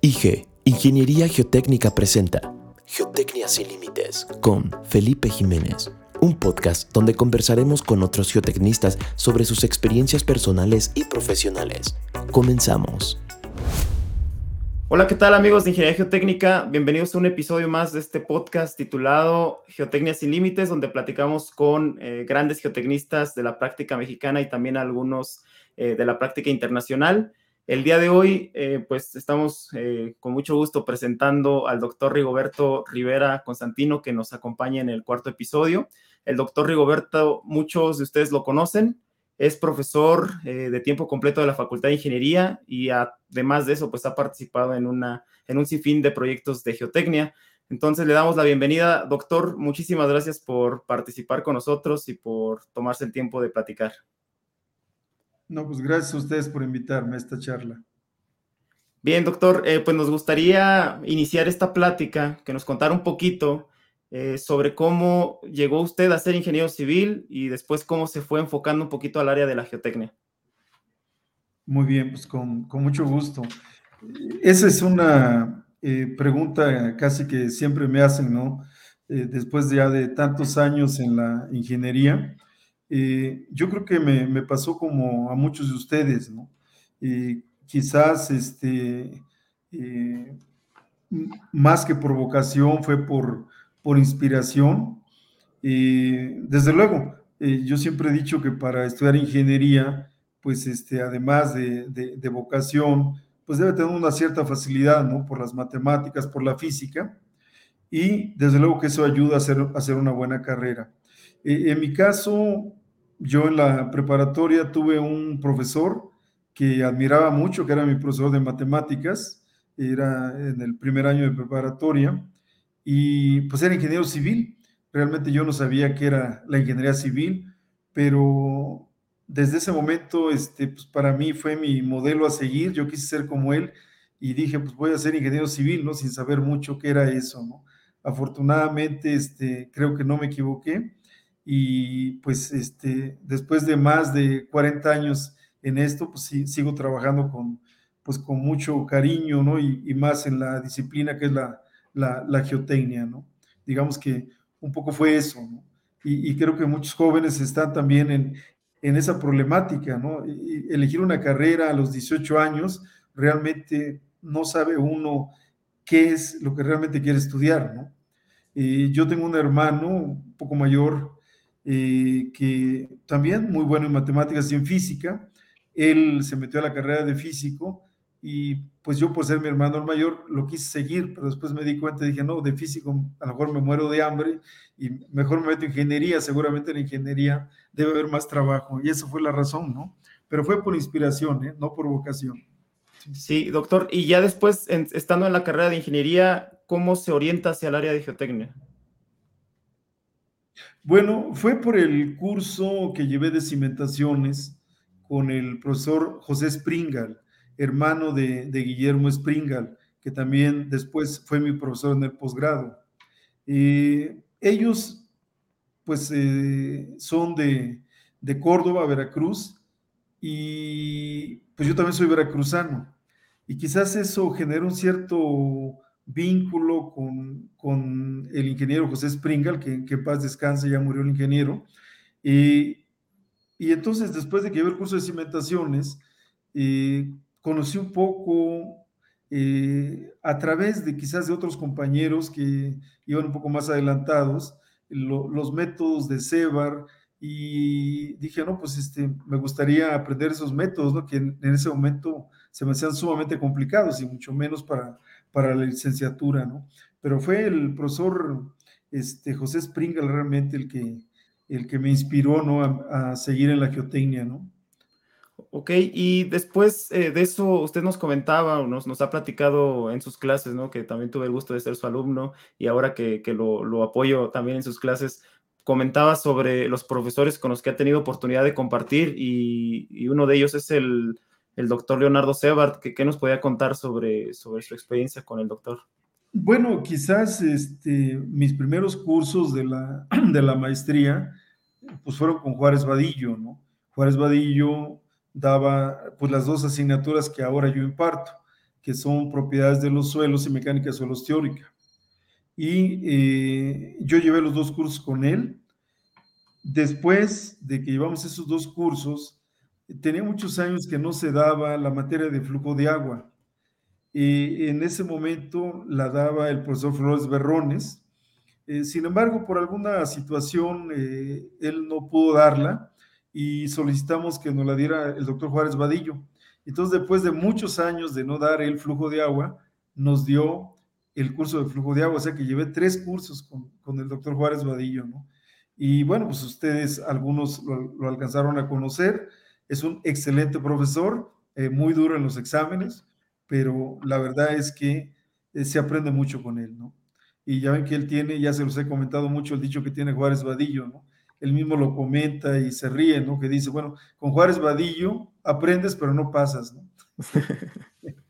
IG, Ingeniería Geotécnica presenta Geotecnia sin Límites con Felipe Jiménez, un podcast donde conversaremos con otros geotecnistas sobre sus experiencias personales y profesionales. Comenzamos. Hola, ¿qué tal amigos de Ingeniería Geotécnica? Bienvenidos a un episodio más de este podcast titulado Geotecnia sin Límites, donde platicamos con eh, grandes geotecnistas de la práctica mexicana y también algunos eh, de la práctica internacional. El día de hoy, eh, pues estamos con mucho gusto presentando al doctor Rigoberto Rivera Constantino, que nos acompaña en el cuarto episodio. El doctor Rigoberto, muchos de ustedes lo conocen, es profesor eh, de tiempo completo de la Facultad de Ingeniería y además de eso, pues ha participado en, una, en un sinfín de proyectos de geotecnia. Entonces le damos la bienvenida, doctor. Muchísimas gracias por participar con nosotros y por tomarse el tiempo de platicar. No, pues gracias a ustedes por invitarme a esta charla. Bien, doctor, eh, pues nos gustaría iniciar esta plática, que nos contara un poquito eh, sobre cómo llegó usted a ser ingeniero civil y después cómo se fue enfocando un poquito al área de la geotecnia. Muy bien, pues con, mucho gusto. Esa es una eh, pregunta casi que siempre me hacen, ¿no? Después ya de tantos años en la ingeniería, yo creo que me, me, pasó como a muchos de ustedes, ¿no? quizás este, más que por vocación fue por por inspiración. desde luego, eh, yo siempre he dicho que para estudiar ingeniería, pues este, además de, de, vocación, pues debe tener una cierta facilidad, ¿no? Por las matemáticas, por la física, y desde luego que eso ayuda a hacer, a hacer una buena carrera. Eh, en mi caso, yo en la preparatoria tuve un profesor que admiraba mucho, que era mi profesor de matemáticas, era en el primer año de preparatoria, y pues era ingeniero civil. Realmente yo no sabía qué era la ingeniería civil, pero desde ese momento, este, pues para mí fue mi modelo a seguir. Yo quise ser como él y dije, pues voy a ser ingeniero civil, ¿no? Sin saber mucho qué era eso, ¿no? Afortunadamente, este, creo que no me equivoqué y pues este, después de más de 40 años en esto, pues sí, sigo trabajando con, pues con mucho cariño, ¿no? Y, y más en la disciplina que es la, la, geotecnia, ¿no? Digamos que un poco fue eso, ¿no? Y, creo que muchos jóvenes están también en, en esa problemática, ¿no? elegir una carrera a los 18 años, realmente no sabe uno qué es lo que realmente quiere estudiar, ¿no? yo tengo un hermano un poco mayor que también muy bueno en matemáticas y en física. Él se metió a la carrera de físico y pues yo por ser mi hermano el mayor lo quise seguir, pero después me di cuenta y dije, no, de físico a lo mejor me muero de hambre y mejor me meto en ingeniería, seguramente en ingeniería debe haber más trabajo y esa fue la razón, ¿no? Pero fue por inspiración, ¿eh? no por vocación. Sí, doctor, y ya después, estando en la carrera de ingeniería, ¿cómo se orienta hacia el área de geotecnia? Bueno, fue por el curso que llevé de cimentaciones con el profesor José Springal hermano de, Guillermo Springal, que también después fue mi profesor en el posgrado. ellos, pues, eh, son de, Córdoba, Veracruz, y pues yo también soy veracruzano. Y quizás eso genera un cierto vínculo con, el ingeniero José Springal, que, en paz descanse, ya murió el ingeniero. y entonces, después de que llevé el curso de cimentaciones, eh, conocí un poco eh, a través de quizás de otros compañeros que iban un poco más adelantados, los métodos de Sebar y dije, no, pues este, me gustaría aprender esos métodos, ¿no? que en, ese momento se me hacían sumamente complicados y mucho menos para, para la licenciatura, ¿no? Pero fue el profesor este, José Springal realmente el que, el que me inspiró, ¿no? A, a seguir en la geotecnia, ¿no? Ok, y después eh, de eso, usted nos comentaba nos, nos ha platicado en sus clases, ¿no? Que también tuve el gusto de ser su alumno y ahora que, que lo, lo, apoyo también en sus clases, comentaba sobre los profesores con los que ha tenido oportunidad de compartir y, y uno de ellos es el, el doctor Leonardo Sebart. ¿Qué, nos podía contar sobre, sobre su experiencia con el doctor? Bueno, quizás este, mis primeros cursos de la, de la maestría pues fueron con Juárez Vadillo, ¿no? Juárez Vadillo daba pues las dos asignaturas que ahora yo imparto, que son propiedades de los suelos y mecánica de suelos teórica. Y eh, yo llevé los dos cursos con él. Después de que llevamos esos dos cursos, tenía muchos años que no se daba la materia de flujo de agua. Y en ese momento la daba el profesor Flores Berrones. Eh, sin embargo, por alguna situación, eh, él no pudo darla y solicitamos que nos la diera el doctor Juárez Vadillo. Entonces, después de muchos años de no dar el flujo de agua, nos dio el curso de flujo de agua, o sea que llevé tres cursos con, el doctor Juárez Vadillo. Y bueno, pues ustedes, algunos lo, alcanzaron a conocer, es un excelente profesor, eh, muy duro en los exámenes, pero la verdad es que eh, se aprende mucho con él, ¿no? Y ya ven que él tiene, ya se los he comentado mucho, el dicho que tiene Juárez Vadillo, ¿no? Él mismo lo comenta y se ríe, ¿no? Que dice, bueno, con Juárez Vadillo aprendes, pero no pasas, ¿no?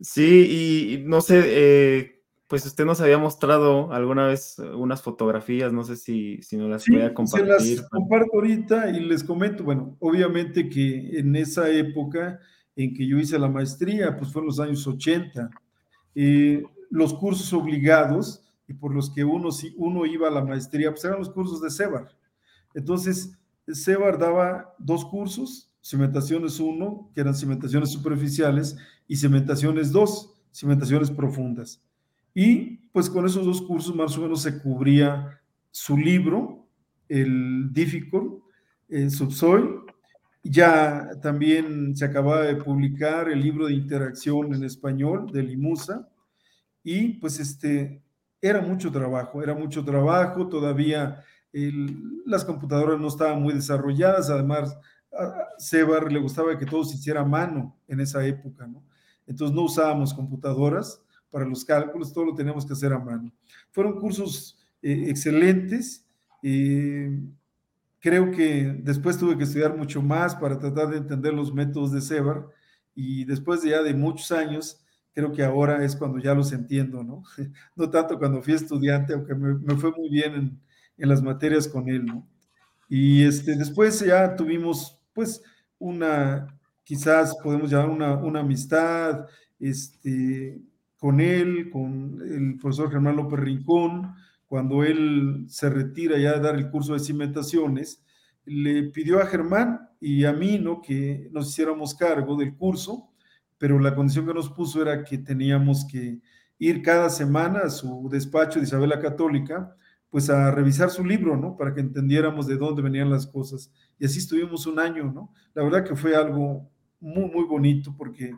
Sí, y no sé, eh, pues usted nos había mostrado alguna vez unas fotografías, no sé si, si nos las puede compartir. Se las comparto ahorita y les comento, bueno, obviamente que en esa época en que yo hice la maestría, pues fue en los años 80, eh, los cursos obligados y por los que uno, uno iba a la maestría, pues eran los cursos de CEBAR. Entonces, CEBAR daba dos cursos, cimentaciones 1, que eran cimentaciones superficiales, y cimentaciones 2, cimentaciones profundas. Y pues con esos dos cursos más o menos se cubría su libro, el Difficult, el Subsoil. Ya también se acababa de publicar el libro de interacción en español de Limusa. Y pues este, era mucho trabajo, era mucho trabajo, todavía las computadoras no estaban muy desarrolladas, además a Sebar le gustaba que todo se hiciera a mano en esa época, ¿no? Entonces no usábamos computadoras para los cálculos, todo lo teníamos que hacer a mano. Fueron cursos eh, excelentes. Eh, creo que después tuve que estudiar mucho más para tratar de entender los métodos de Sebar y después de ya de muchos años, creo que ahora es cuando ya los entiendo, ¿no? No tanto cuando fui estudiante, aunque me, fue muy bien en, en, las materias con él, ¿no? Y este, después ya tuvimos, pues, una, quizás podemos llamar una, una amistad este, con él, con el profesor Germán López Rincón, cuando él se retira ya de dar el curso de cimentaciones, le pidió a Germán y a mí, ¿no? Que nos hiciéramos cargo del curso, pero la condición que nos puso era que teníamos que ir cada semana a su despacho de Isabela Católica, pues a revisar su libro, ¿no? Para que entendiéramos de dónde venían las cosas. Y así estuvimos un año, ¿no? La verdad que fue algo muy, muy bonito porque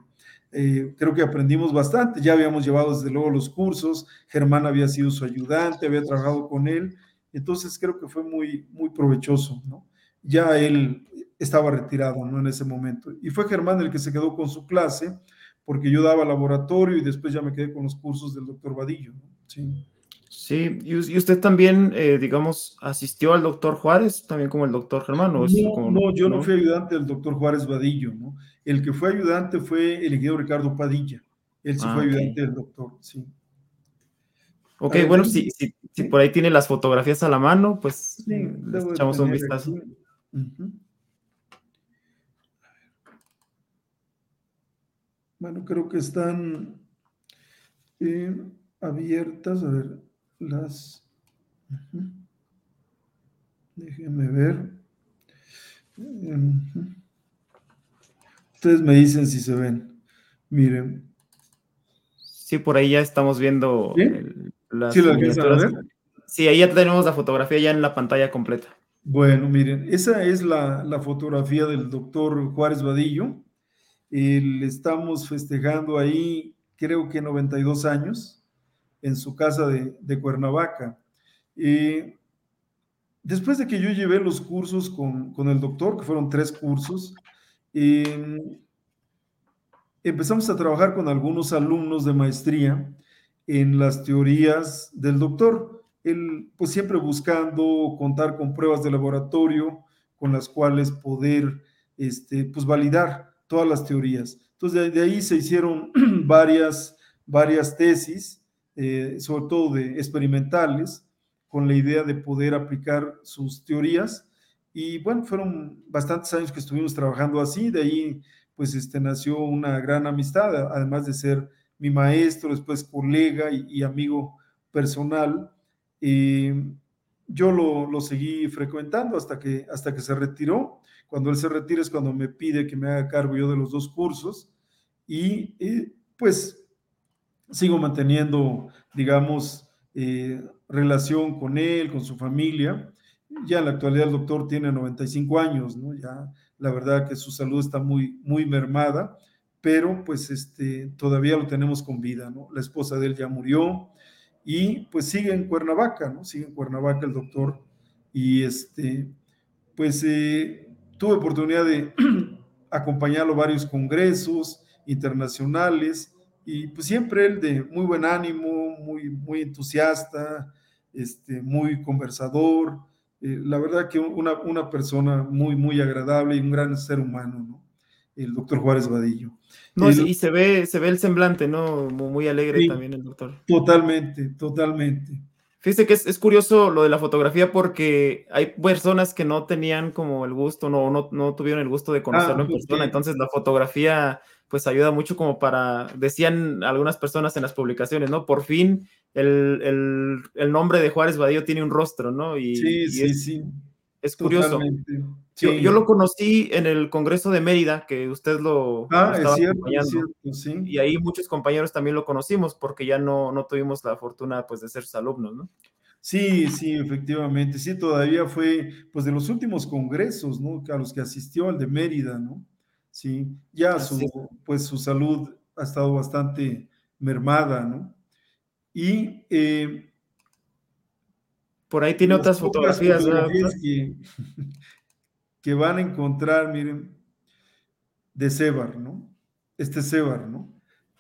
eh, creo que aprendimos bastante. Ya habíamos llevado desde luego los cursos, Germán había sido su ayudante, había trabajado con él, entonces creo que fue muy, muy provechoso, ¿no? Ya él estaba retirado, ¿no? En ese momento. Y fue Germán el que se quedó con su clase, porque yo daba laboratorio y después ya me quedé con los cursos del doctor Vadillo, ¿no? Sí. Sí, y, usted también, eh, digamos, asistió al doctor Juárez, también como el doctor Germán. no, no, yo no? fui ayudante del doctor Juárez Vadillo, ¿no? El que fue ayudante fue el ingeniero Ricardo Padilla. Él sí ah, fue ayudante del doctor, sí. Ok, bueno, si, si, por ahí tiene las fotografías a la mano, pues echamos un vistazo. Bueno, creo que están eh, abiertas. A ver, las... Déjenme ver. Ustedes me dicen si se ven. Miren. Sí, por ahí ya estamos viendo las ¿Sí, sí, ahí ya tenemos la fotografía ya en la pantalla completa. Bueno, miren, esa es la, la fotografía del doctor Juárez Vadillo. le estamos festejando ahí, creo que 92 años en su casa de, Cuernavaca. después de que yo llevé los cursos con, el doctor, que fueron tres cursos, em, empezamos a trabajar con algunos alumnos de maestría en las teorías del doctor. Él, pues siempre buscando contar con pruebas de laboratorio con las cuales poder, este, pues validar todas las teorías. Entonces, de, ahí se hicieron varias, varias tesis eh, sobre todo de experimentales, con la idea de poder aplicar sus teorías. Y bueno, fueron bastantes años que estuvimos trabajando así, de ahí pues este, nació una gran amistad, además de ser mi maestro, después colega y, amigo personal. yo lo, lo, seguí frecuentando hasta que, hasta que se retiró. Cuando él se retira es cuando me pide que me haga cargo yo de los dos cursos y, pues sigo manteniendo, digamos, eh, relación con él, con su familia. Ya en la actualidad el doctor tiene 95 años, ¿no? Ya la verdad que su salud está muy, muy mermada, pero pues este, todavía lo tenemos con vida, ¿no? La esposa de él ya murió y pues sigue en Cuernavaca, ¿no? Sigue en Cuernavaca el doctor y este, pues eh, tuve oportunidad de acompañarlo a varios congresos internacionales y pues siempre él de muy buen ánimo, muy, muy entusiasta, este, muy conversador, eh, la verdad que una, una, persona muy, muy agradable y un gran ser humano, ¿no? El doctor Juárez Vadillo. No, y se ve, se ve el semblante, ¿no? Muy alegre también el doctor. Totalmente, totalmente. Fíjese que es, curioso lo de la fotografía porque hay personas que no tenían como el gusto, no, no, no tuvieron el gusto de conocerlo ah, en persona, entonces la fotografía pues ayuda mucho como para, decían algunas personas en las publicaciones, ¿no? Por fin el, nombre de Juárez Vadillo tiene un rostro, ¿no? Y, sí, sí, es, sí. Es curioso. Yo, lo conocí en el Congreso de Mérida, que usted lo, ah, estaba es cierto, es cierto, sí. Y ahí muchos compañeros también lo conocimos porque ya no, no tuvimos la fortuna pues, de ser sus alumnos, ¿no? Sí, sí, efectivamente. Sí, todavía fue pues de los últimos congresos, ¿no? A los que asistió al de Mérida, ¿no? Sí, ya su, pues su salud ha estado bastante mermada, ¿no? Y eh, por ahí tiene otras fotografías, que, van a encontrar, miren, de Sebar, ¿no? Este Sebar, ¿no?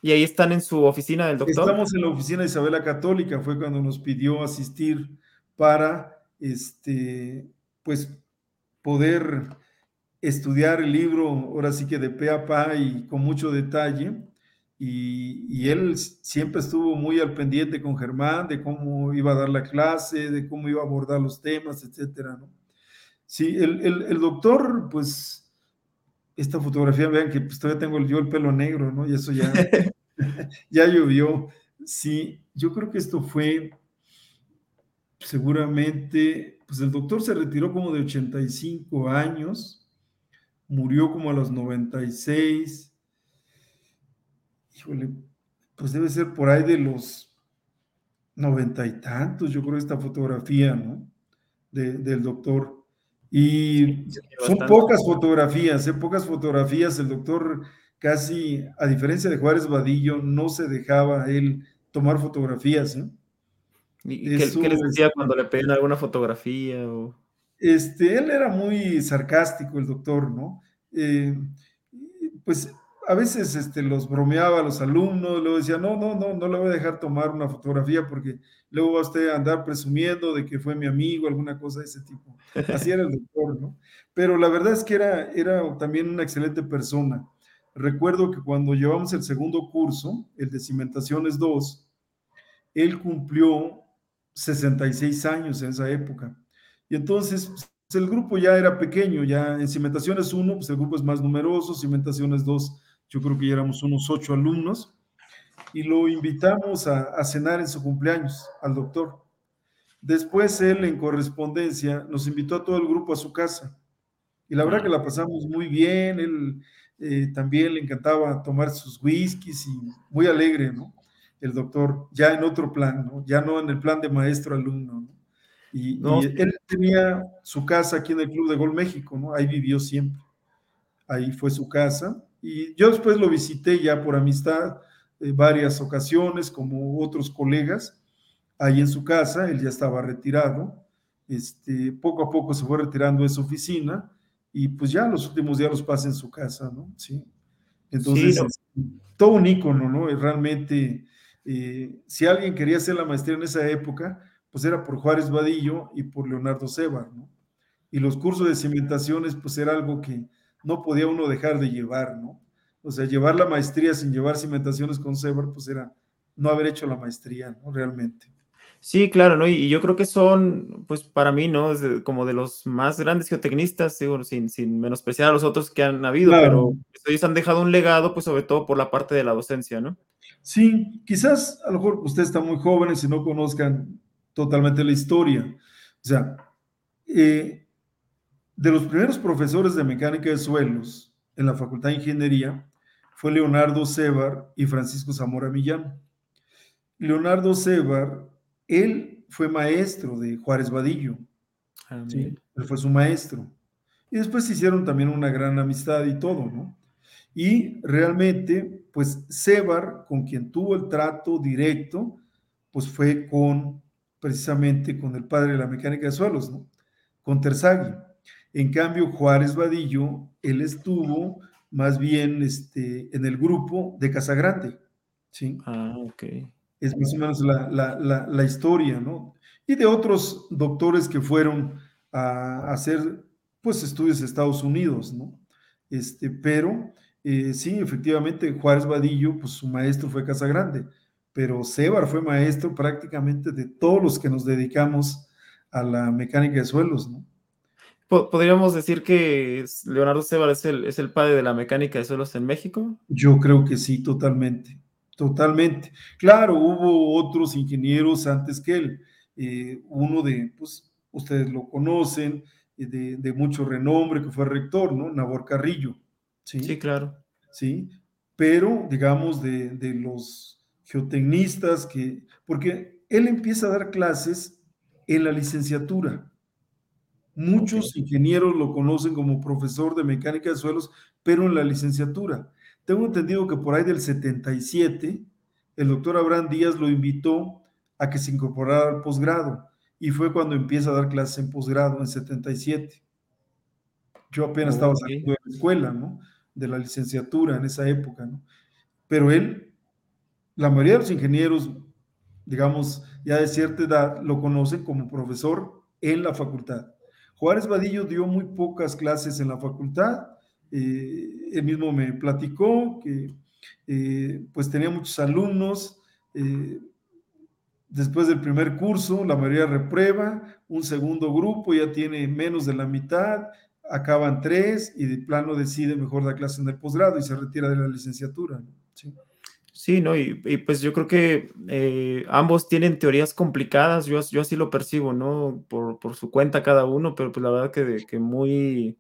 Y ahí están en su oficina del doctor. Estamos en la oficina de Isabela Católica, fue cuando nos pidió asistir para, este, pues, poder estudiar el libro, ahora sí que de pe a pa y con mucho detalle. Y, él siempre estuvo muy al pendiente con Germán de cómo iba a dar la clase, de cómo iba a abordar los temas, etcétera, ¿no? Sí, el, doctor, pues, esta fotografía, vean que pues, todavía tengo yo el pelo negro, ¿no? Y eso ya, ya llovió. Sí, yo creo que esto fue seguramente, pues el doctor se retiró como de 85 años, murió como a los 96. Híjole, pues debe ser por ahí de los noventa y tantos, yo creo, esta fotografía, ¿no? del doctor. Y son pocas fotografías, ¿eh? pocas fotografías. El doctor casi, a diferencia de Juárez Vadillo, no se dejaba él tomar fotografías. ¿eh? ¿Y qué, les decía cuando le pedían alguna fotografía? O... Este, él era muy sarcástico, el doctor, ¿no? Eh, pues a veces este, los bromeaba a los alumnos, luego decía, no, no, no, no le voy a dejar tomar una fotografía porque luego va usted a andar presumiendo de que fue mi amigo, alguna cosa de ese tipo. Así era el doctor, ¿no? Pero la verdad es que era, era también una excelente persona. Recuerdo que cuando llevamos el segundo curso, el de Cimentaciones 2, él cumplió 66 años en esa época. Y entonces pues, el grupo ya era pequeño, ya en Cimentaciones 1, pues el grupo es más numeroso, Cimentaciones 2 yo creo que ya éramos unos ocho alumnos, y lo invitamos a, cenar en su cumpleaños al doctor. Después él en correspondencia nos invitó a todo el grupo a su casa. Y la verdad que la pasamos muy bien, él eh, también le encantaba tomar sus whiskies y muy alegre, ¿no? El doctor, ya en otro plan, ¿no? Ya no en el plan de maestro-alumno, ¿no? Y, y, él tenía su casa aquí en el Club de Gol México, ¿no? Ahí vivió siempre. Ahí fue su casa y yo después lo visité ya por amistad eh, varias ocasiones, como otros colegas, ahí en su casa, él ya estaba retirado, este, poco a poco se fue retirando de su oficina y pues ya los últimos días los pasa en su casa, ¿no? Sí. Entonces, todo un ícono, ¿no? realmente, eh, si alguien quería hacer la maestría en esa época, pues era por Juárez Vadillo y por Leonardo Sebar, ¿no? Y los cursos de cimentaciones, pues era algo que no podía uno dejar de llevar, ¿no? O sea, llevar la maestría sin llevar cimentaciones con Sebar, pues era no haber hecho la maestría, ¿no? Realmente. Sí, claro, ¿no? Y, yo creo que son, pues para mí, ¿no? como de los más grandes geotecnistas, sin, sin menospreciar a los otros que han habido, pero ellos han dejado un legado, pues sobre todo por la parte de la docencia, ¿no? Sí, quizás a lo mejor ustedes están muy jóvenes y no conozcan totalmente la historia. O sea, eh, de los primeros profesores de mecánica de suelos en la Facultad de Ingeniería fue Leonardo Sebar y Francisco Zamora Millán. Leonardo Sebar él fue maestro de Juárez Vadillo. Ah, ¿sí? Él fue su maestro. Y después se hicieron también una gran amistad y todo, ¿no? Y realmente, pues Sebar, con quien tuvo el trato directo, pues fue con, precisamente con el padre de la mecánica de suelos, ¿no? Con Terzagui. En cambio, Juárez Vadillo, él estuvo más bien este, en el grupo de Casagrande, ¿sí? Ah, ok es más o menos la, historia, ¿no? Y de otros doctores que fueron a, hacer, pues, estudios en Estados Unidos, ¿no? Este, pero eh, sí, efectivamente, Juárez Vadillo, pues su maestro fue Casagrande, pero Sebar fue maestro prácticamente de todos los que nos dedicamos a la mecánica de suelos, ¿no? ¿Podríamos decir que Leonardo Sebar es el, es el padre de la mecánica de suelos en México? Yo creo que sí, totalmente. Totalmente. Claro, hubo otros ingenieros antes que él. Eh, uno de, pues, ustedes lo conocen, eh, de, mucho renombre, que fue rector, ¿no? Nabor Carrillo. Sí, sí claro. Sí, pero digamos de, los geotecnistas que, porque él empieza a dar clases en la licenciatura. Muchos ingenieros lo conocen como profesor de mecánica de suelos, pero en la licenciatura. Tengo entendido que por ahí del 77, el doctor Abraham Díaz lo invitó a que se incorporara al posgrado y fue cuando empieza a dar clases en posgrado, en 77. Yo apenas estaba saliendo de la escuela, ¿no? De la licenciatura en esa época, ¿no? Pero él, la mayoría de los ingenieros, digamos, ya de cierta edad, lo conocen como profesor en la facultad. Juárez Vadillo dio muy pocas clases en la facultad eh, él mismo me platicó que eh, pues tenía muchos alumnos. Eh, después del primer curso, la mayoría reprueba, un segundo grupo ya tiene menos de la mitad, acaban tres y de plano decide mejor dar clase en el posgrado y se retira de la licenciatura. Sí. Sí, ¿no? Y, pues yo creo que ambos tienen teorías complicadas, yo, yo así lo percibo, ¿no? Por, por, su cuenta cada uno, pero pues la verdad que, que muy,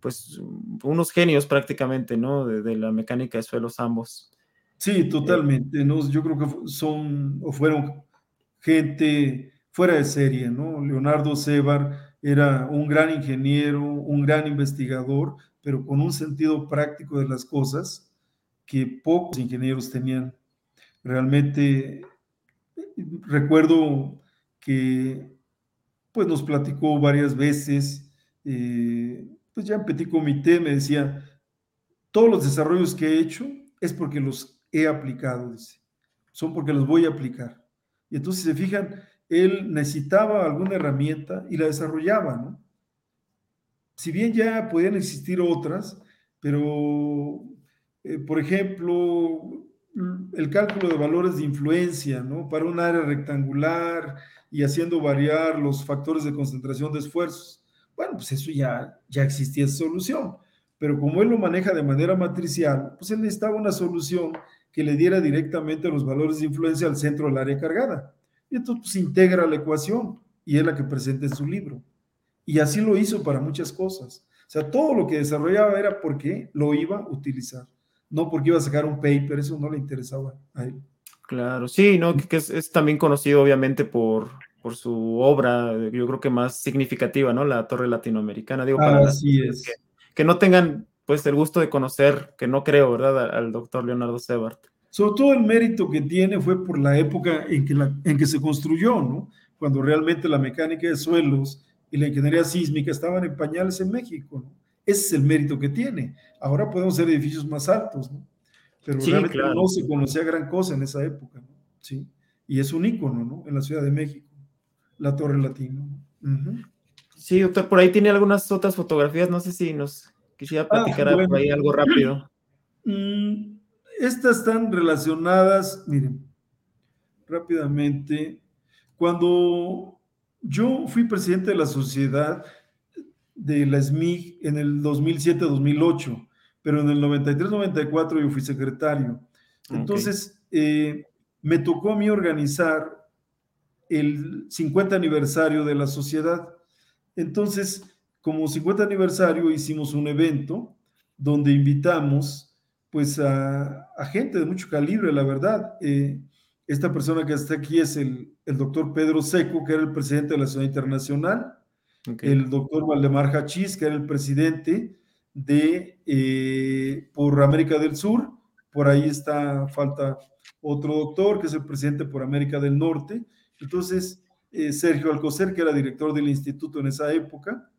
pues unos genios prácticamente, ¿no? De, la mecánica de suelos ambos. Sí, eh, totalmente, ¿no? Yo creo que son o fueron gente fuera de serie, ¿no? Leonardo Sebar era un gran ingeniero, un gran investigador, pero con un sentido práctico de las cosas que pocos ingenieros tenían. Realmente recuerdo que pues nos platicó varias veces eh, pues ya en Petit Comité me decía, todos los desarrollos que he hecho es porque los he aplicado, dice, son porque los voy a aplicar. Y entonces, se fijan, él necesitaba alguna herramienta y la desarrollaba, ¿no? Si bien ya podían existir otras, pero, eh, por ejemplo, el cálculo de valores de influencia, ¿no? Para un área rectangular y haciendo variar los factores de concentración de esfuerzos bueno, pues eso ya, ya existía esa solución. Pero como él lo maneja de manera matricial, pues él necesitaba una solución que le diera directamente los valores de influencia al centro del área cargada. Y entonces pues, integra la ecuación y es la que presenta en su libro. Y así lo hizo para muchas cosas. O sea, todo lo que desarrollaba era porque lo iba a utilizar, no porque iba a sacar un paper, eso no le interesaba a él. Claro, sí, ¿no? Que es, es también conocido obviamente por, por su obra, yo creo que más significativa, ¿no? La Torre Latinoamericana. Digo, para Así es. Que, no tengan, pues, el gusto de conocer, que no creo, ¿verdad?, al, doctor Leonardo Sebart. Sobre todo el mérito que tiene fue por la época en que, en que se construyó, ¿no? Cuando realmente la mecánica de suelos y la ingeniería sísmica estaban en pañales en México, ¿no? Ese es el mérito que tiene. Ahora podemos ser edificios más altos, ¿no? Pero realmente no se conocía gran cosa en esa época, ¿no? Sí. Y es un ícono, ¿no? En la Ciudad de México la Torre Latino. Sí, doctor, por ahí tiene algunas otras fotografías, no sé si nos quisiera ah, platicar por ahí algo rápido. Mm, estas están relacionadas, miren, rápidamente, Cuando yo fui presidente de la sociedad de la SMIG en el 2007-2008, pero en el 93-94 yo fui secretario. Entonces, eh, me tocó a mí organizar el 50 aniversario de la sociedad. Entonces, como 50 aniversario hicimos un evento donde invitamos pues a, gente de mucho calibre, la verdad. Eh, esta persona que está aquí es el, doctor Pedro Seco, que era el presidente de la Ciudad Internacional, el doctor Valdemar Hachís, que era el presidente de eh, por América del Sur, por ahí está, falta otro doctor, que es el presidente por América del Norte, entonces eh, Sergio Alcocer, que era director del instituto en esa época,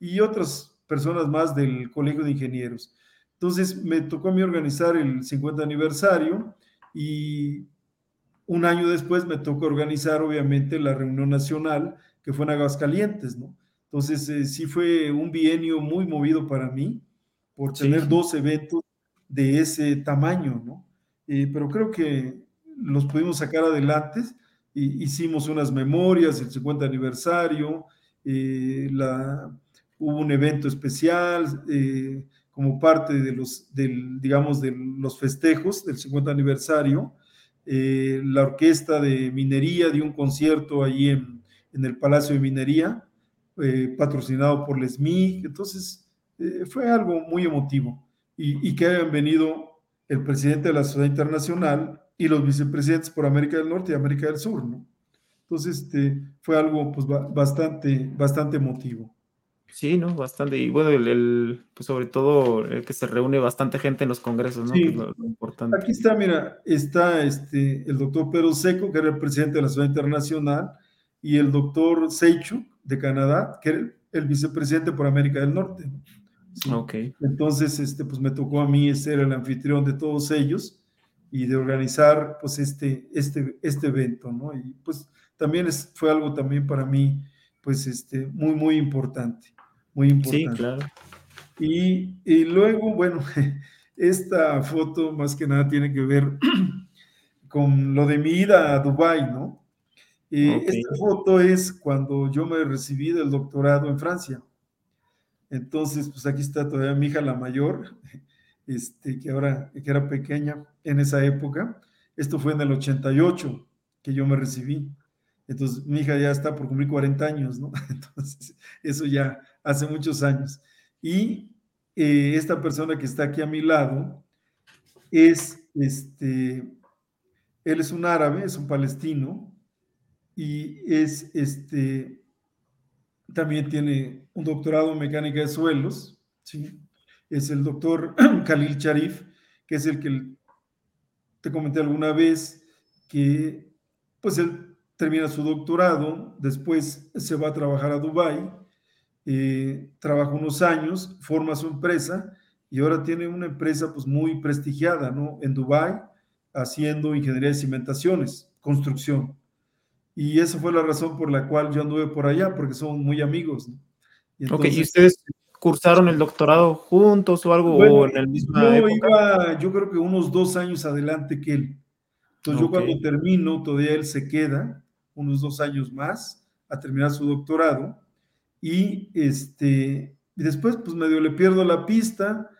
y otras personas más del Colegio de Ingenieros. Entonces me tocó a mí organizar el 50 aniversario y un año después me tocó organizar obviamente la reunión nacional que fue en Aguascalientes, ¿no? Entonces eh, sí fue un bienio muy movido para mí por tener dos eventos de ese tamaño, ¿no? Eh, pero creo que los pudimos sacar adelante. hicimos unas memorias, el 50 aniversario, eh, la, hubo un evento especial eh, como parte de los, del, digamos, de los festejos del 50 aniversario. La orquesta de minería dio un concierto ahí en, en el Palacio de Minería, eh, patrocinado por Lesmi. Entonces, fue algo muy emotivo. Y, y, que hayan venido el presidente de la Sociedad Internacional y los vicepresidentes por América del Norte y América del Sur, ¿no? Entonces, este, fue algo pues, bastante, bastante emotivo. Sí, ¿no? Bastante. Y bueno, el, pues sobre todo el que se reúne bastante gente en los congresos, ¿no? Sí. lo, importante. Aquí está, mira, está este, el doctor Pedro Seco, que era el presidente de la Ciudad Internacional, y el doctor Seichu, de Canadá, que era el vicepresidente por América del Norte. Ok. Entonces, este, pues me tocó a mí ser el anfitrión de todos ellos y de organizar, pues, este, este, este evento, ¿no? Y pues también es, fue algo también para mí, pues, este, muy, muy importante muy importante. Sí, claro. Y, y, luego, bueno, esta foto más que nada tiene que ver con lo de mi ida a Dubái, ¿no? Esta foto es cuando yo me recibí del doctorado en Francia. Entonces, pues aquí está todavía mi hija la mayor, este, que ahora que era pequeña en esa época. Esto fue en el 88 que yo me recibí. Entonces, mi hija ya está por cumplir 40 años, ¿no? Entonces, eso ya hace muchos años. Y eh, esta persona que está aquí a mi lado es, este, él es un árabe, es un palestino, y es, este, también tiene un doctorado en mecánica de suelos, ¿sí? Es el doctor Khalil Sharif, que es el que te comenté alguna vez, que pues él termina su doctorado, después se va a trabajar a Dubái, eh, trabaja unos años, forma su empresa y ahora tiene una empresa pues muy prestigiada, ¿no? En Dubái, haciendo ingeniería de cimentaciones, construcción. Y esa fue la razón por la cual yo anduve por allá, porque somos muy amigos. ¿no? Y ok, ¿y ustedes cursaron el doctorado juntos o algo o en el mismo yo Iba, yo creo que unos dos años adelante que él. Entonces yo cuando termino, todavía él se queda unos dos años más a terminar su doctorado y este, después pues medio le pierdo la pista,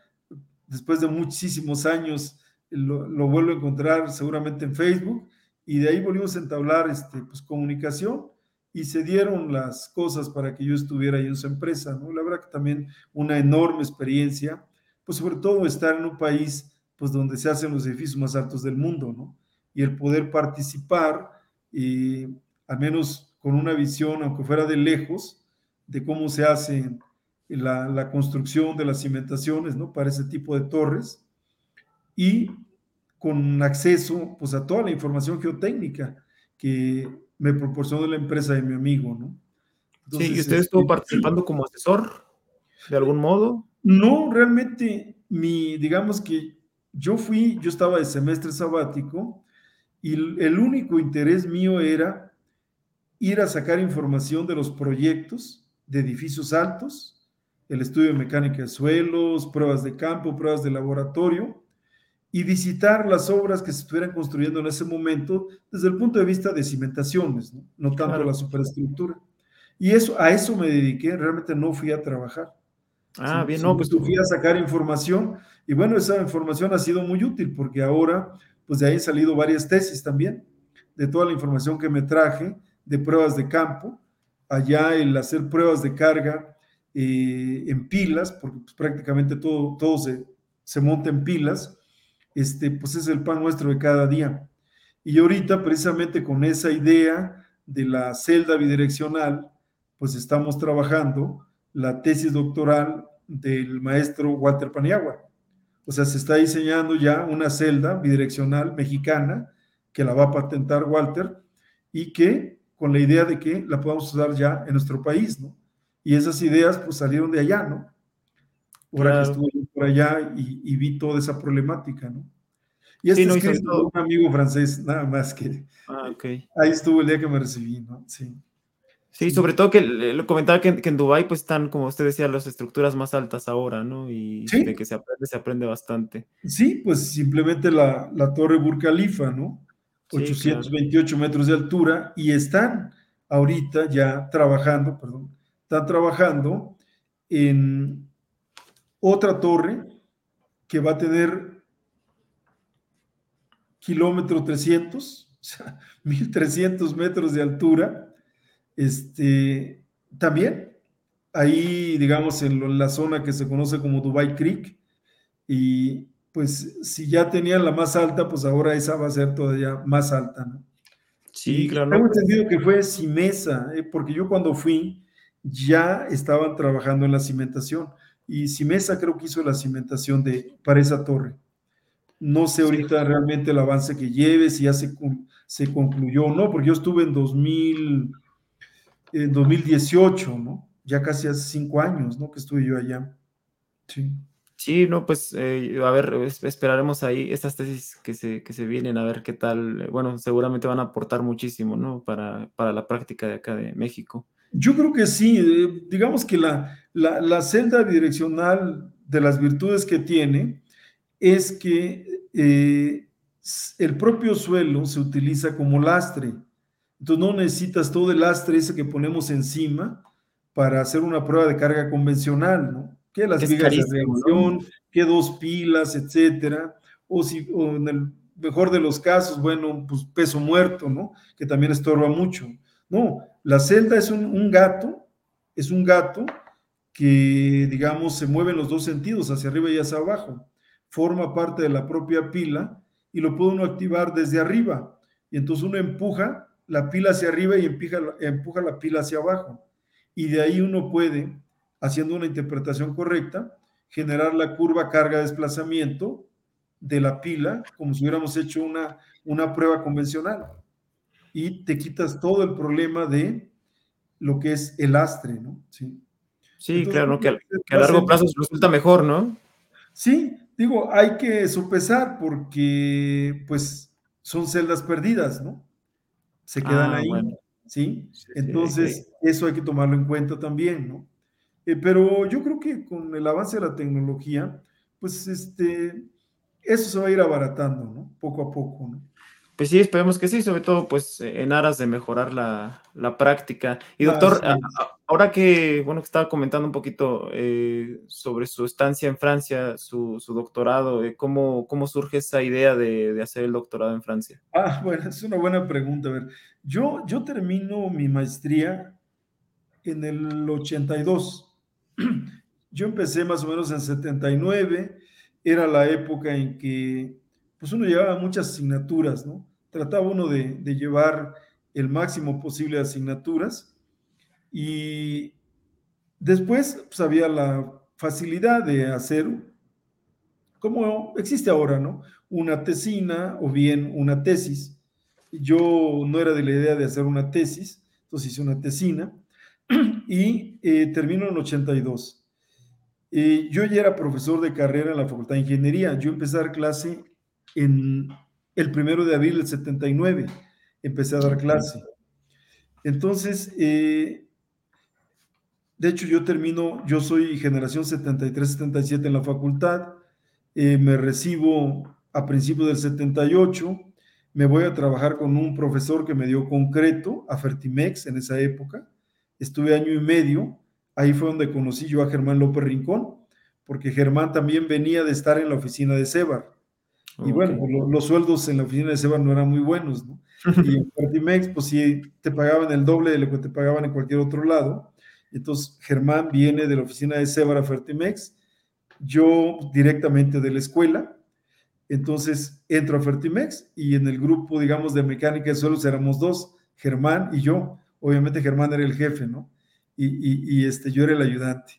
después de muchísimos años lo, vuelvo a encontrar seguramente en Facebook y de ahí volvimos a entablar este, pues, comunicación y se dieron las cosas para que yo estuviera ahí en su empresa, ¿no? La verdad que también una enorme experiencia, pues sobre todo estar en un país pues donde se hacen los edificios más altos del mundo, ¿no? Y el poder participar y al menos con una visión, aunque fuera de lejos, de cómo se hace la, construcción de las cimentaciones, ¿no? Para ese tipo de torres y con acceso, pues, a toda la información geotécnica que me proporcionó la empresa de mi amigo, ¿no? sí, ¿y usted estuvo este, participando como asesor de algún modo? No, realmente, mi, digamos que yo fui, yo estaba de semestre sabático y el único interés mío era ir a sacar información de los proyectos de edificios altos, el estudio de mecánica de suelos, pruebas de campo, pruebas de laboratorio, y visitar las obras que se estuvieran construyendo en ese momento desde el punto de vista de cimentaciones, no, tanto la superestructura. Y eso, a eso me dediqué, realmente no fui a trabajar. Ah, bien, no, pues fui a sacar información y bueno, esa información ha sido muy útil porque ahora, pues de ahí han salido varias tesis también, de toda la información que me traje, de pruebas de campo, allá el hacer pruebas de carga eh, en pilas, porque pues, prácticamente todo, todo se, se monta en pilas, este, pues es el pan nuestro de cada día. Y ahorita, precisamente con esa idea de la celda bidireccional, pues estamos trabajando la tesis doctoral del maestro Walter Paniagua. O sea, se está diseñando ya una celda bidireccional mexicana que la va a patentar Walter y que con la idea de que la podamos usar ya en nuestro país, ¿no? Y esas ideas pues salieron de allá, ¿no? Ahora que estuve por allá y, vi toda esa problemática, ¿no? Y este es un amigo francés, nada más que ah, ahí estuvo el día que me recibí, ¿no? Sí. Sí, sobre todo que lo comentaba que, en Dubái pues están, como usted decía, las estructuras más altas ahora, ¿no? Y de que se aprende, se aprende bastante. Sí, pues simplemente la, torre Burj Khalifa, ¿no? 828 metros de altura y están ahorita ya trabajando, perdón, están trabajando en otra torre que va a tener kilómetro 300, o sea, 1300 metros de altura este, también, ahí, digamos, en la zona que se conoce como Dubai Creek, y pues si ya tenían la más alta, pues ahora esa va a ser todavía más alta, ¿no? Sí, claro. Tengo entendido que fue Cimesa, ¿eh? porque yo cuando fui ya estaban trabajando en la cimentación y Cimesa creo que hizo la cimentación de, para esa torre. No sé ahorita realmente el avance que lleve, si ya se, se concluyó o no, porque yo estuve en 2000, en 2018, ¿no? Ya casi hace cinco años, ¿no? Que estuve yo allá. Sí. Sí, no, pues eh, a ver, esperaremos ahí estas tesis que se, que se vienen, a ver qué tal. Bueno, seguramente van a aportar muchísimo, ¿no? Para, para la práctica de acá de México. Yo creo que sí, eh, digamos que la, la, la celda direccional de las virtudes que tiene es que eh, el propio suelo se utiliza como lastre. Entonces no necesitas todo el lastre ese que ponemos encima para hacer una prueba de carga convencional, ¿no? Que las vigas de reacción, que dos pilas, etcétera. O si en el mejor de los casos, bueno, pues peso muerto, ¿no? Que también estorba mucho. No, la celda es un, un gato, es un gato que, digamos, se mueve en los dos sentidos, hacia arriba y hacia abajo. Forma parte de la propia pila y lo puede uno activar desde arriba. Y entonces uno empuja la pila hacia arriba y empuja, empuja la pila hacia abajo. Y de ahí uno puede, haciendo una interpretación correcta, generar la curva carga-desplazamiento de la pila, como si hubiéramos hecho una, una prueba convencional. Y te quitas todo el problema de lo que es el astre, ¿no? Sí, sí claro, que, que a largo plazo resulta mejor, ¿no? Sí, digo, hay que sopesar porque, pues, son celdas perdidas, ¿no? se quedan ah, ahí, ¿sí? Entonces, eso hay que tomarlo en cuenta también, ¿no? Eh, pero yo creo que con el avance de la tecnología, pues este, eso se va a ir abaratando, ¿no? Poco a poco, ¿no? Pues sí, esperemos que sí, sobre todo pues en aras de mejorar la, práctica. Y doctor, ahora que, bueno, que estaba comentando un poquito eh, sobre su estancia en Francia, su, doctorado, eh, ¿cómo, ¿cómo, surge esa idea de, hacer el doctorado en Francia? Ah, bueno, es una buena pregunta. A ver, yo, yo termino mi maestría en el 82. Yo empecé más o menos en 79, era la época en que pues uno llevaba muchas asignaturas, ¿no? Trataba uno de, llevar el máximo posible de asignaturas y después pues, había la facilidad de hacer, como existe ahora, ¿no? Una tesina o bien una tesis. Yo no era de la idea de hacer una tesis, entonces hice una tesina y eh, termino en 82. Eh, yo ya era profesor de carrera en la Facultad de Ingeniería. Yo empecé a dar clase en el primero de abril del 79 empecé a dar clase. Entonces, eh, de hecho yo termino, yo soy generación 73-77 en la facultad, eh, me recibo a principios del 78, me voy a trabajar con un profesor que me dio concreto a Fertimex en esa época. Estuve año y medio, ahí fue donde conocí yo a Germán López Rincón, porque Germán también venía de estar en la oficina de Sebar. Y bueno, pues, los sueldos en la oficina de Sebar no eran muy buenos, ¿no? Y en Fertimex, pues sí, te pagaban el doble de lo que te pagaban en cualquier otro lado. Entonces, Germán viene de la oficina de Sebar a Fertimex, yo directamente de la escuela. Entonces, entro a Fertimex y en el grupo, digamos, de mecánica de suelos éramos dos, Germán y yo. Obviamente Germán era el jefe, ¿no? Y, y, este, yo era el ayudante.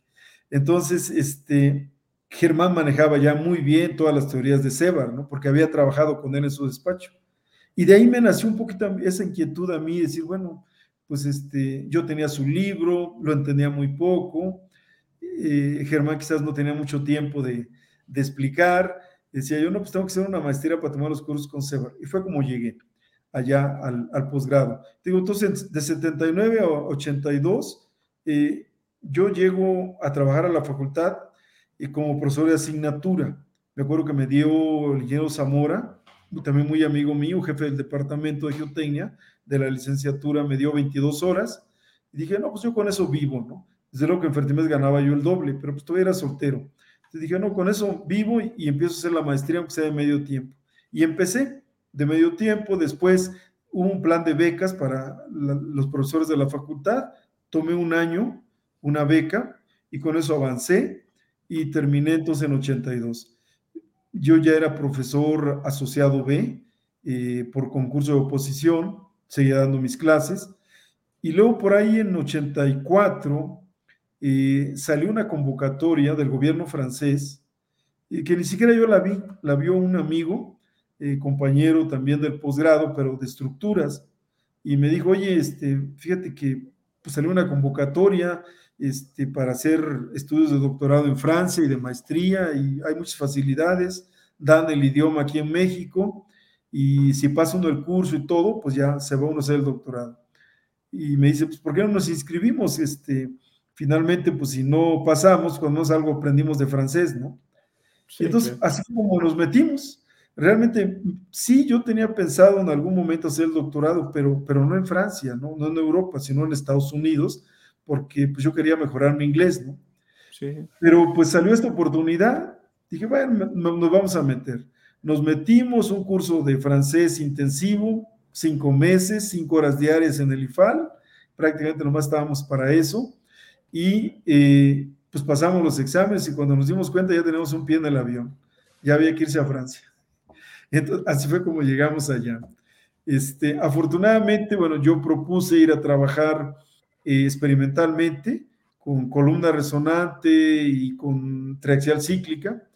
Entonces, este, Germán manejaba ya muy bien todas las teorías de Sebar, ¿no? Porque había trabajado con él en su despacho. Y de ahí me nació un poquito esa inquietud a mí, decir, bueno, pues este, yo tenía su libro, lo entendía muy poco, eh, Germán quizás no tenía mucho tiempo de, explicar, decía yo, no, pues tengo que hacer una maestría para tomar los cursos con Sebar. Y fue como llegué allá al, al posgrado. Digo, entonces, de 79 a 82, eh, yo llego a trabajar a la facultad y como profesor de asignatura. Me acuerdo que me dio el ingeniero Zamora, también muy amigo mío, jefe del departamento de geotecnia de la licenciatura, me dio 22 horas y dije, no, pues yo con eso vivo, ¿no? Desde luego que en Fertimes ganaba yo el doble, pero pues todavía era soltero. Entonces dije, no, con eso vivo y, empiezo a hacer la maestría, aunque sea de medio tiempo. Y empecé de medio tiempo, después hubo un plan de becas para los profesores de la facultad, tomé un año, una beca, y con eso avancé y terminé entonces en 82. Yo ya era profesor asociado B eh, por concurso de oposición, seguía dando mis clases. Y luego por ahí en 84 eh, salió una convocatoria del gobierno francés, eh, que ni siquiera yo la vi, la vio un amigo, eh, compañero también del posgrado, pero de estructuras, y me dijo, oye, este, fíjate que pues, salió una convocatoria este, para hacer estudios de doctorado en Francia y de maestría, y hay muchas facilidades, dan el idioma aquí en México, y si pasa uno el curso y todo, pues ya se va uno a hacer el doctorado. Y me dice, pues, ¿por qué no nos inscribimos? Este, finalmente, pues si no pasamos, cuando nos algo aprendimos de francés, ¿no? Sí, Entonces, claro. así como nos metimos, realmente sí, yo tenía pensado en algún momento hacer el doctorado, pero, pero no en Francia, ¿no? no en Europa, sino en Estados Unidos, porque pues yo quería mejorar mi inglés, ¿no? Sí. Pero pues salió esta oportunidad, dije, bueno, nos vamos a meter. Nos metimos un curso de francés intensivo, cinco meses, cinco horas diarias en el IFAL, prácticamente nomás estábamos para eso, y eh, pues pasamos los exámenes y cuando nos dimos cuenta ya tenemos un pie en el avión, ya había que irse a Francia. Entonces, así fue como llegamos allá. Este, afortunadamente, bueno, yo propuse ir a trabajar eh, experimentalmente con columna resonante y con triaxial cíclica,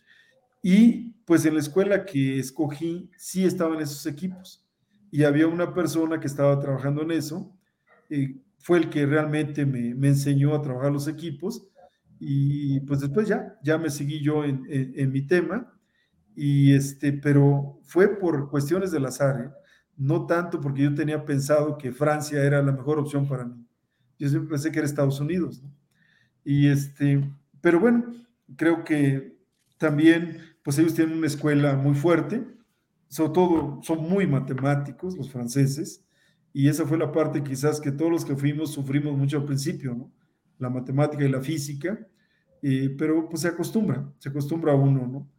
y pues en la escuela que escogí sí estaban esos equipos y había una persona que estaba trabajando en eso, eh, fue el que realmente me, enseñó a trabajar los equipos y pues después ya, ya me seguí yo en, en, en mi tema y este, pero fue por cuestiones del azar, ¿eh? no tanto porque yo tenía pensado que Francia era la mejor opción para mí. Yo siempre pensé que era Estados Unidos, ¿no? Y este, pero bueno, creo que también, pues ellos tienen una escuela muy fuerte, sobre todo son muy matemáticos los franceses, y esa fue la parte quizás que todos los que fuimos sufrimos mucho al principio, ¿no? La matemática y la física, eh, pero pues se acostumbra, se acostumbra a uno, ¿no?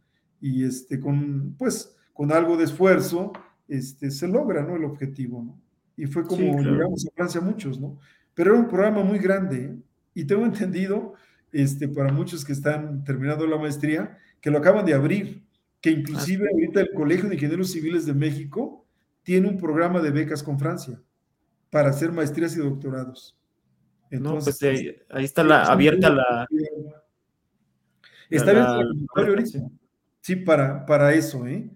y este, con, pues, con algo de esfuerzo, este, se logra, ¿no? El objetivo, ¿no? Y fue como sí, claro. llegamos a Francia muchos, ¿no? Pero era un programa muy grande, ¿eh? y tengo entendido, este, para muchos que están terminando la maestría, que lo acaban de abrir, que inclusive ah, ahorita el Colegio de Ingenieros Civiles de México tiene un programa de becas con Francia para hacer maestrías y doctorados. Entonces, no, pues ahí, ahí está la, abierta la... Está abierta la, la. Sí, para, para eso, ¿eh?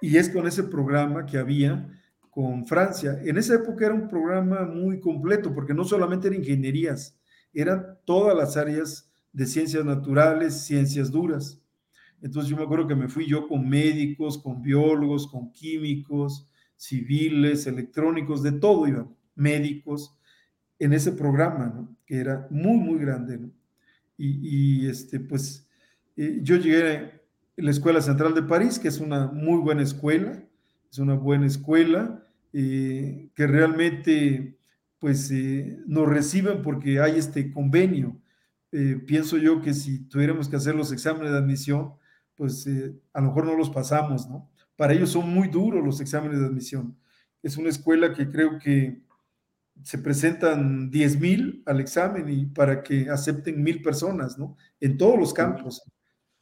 Y es con ese programa que había con Francia. En esa época era un programa muy completo, porque no solamente eran ingenierías, eran todas las áreas de ciencias naturales, ciencias duras. Entonces yo me acuerdo que me fui yo con médicos, con biólogos, con químicos, civiles, electrónicos, de todo iban, médicos, en ese programa, ¿no? Que era muy, muy grande, ¿no? Y, y este, pues eh, yo llegué la Escuela Central de París, que es una muy buena escuela, es una buena escuela eh, que realmente pues eh, nos reciben porque hay este convenio. Eh, pienso yo que si tuviéramos que hacer los exámenes de admisión, pues a lo mejor no los pasamos, ¿no? Para ellos son muy duros los exámenes de admisión. Es una escuela que creo que se presentan 10 mil al examen y para que acepten mil personas, ¿no? En todos los campos.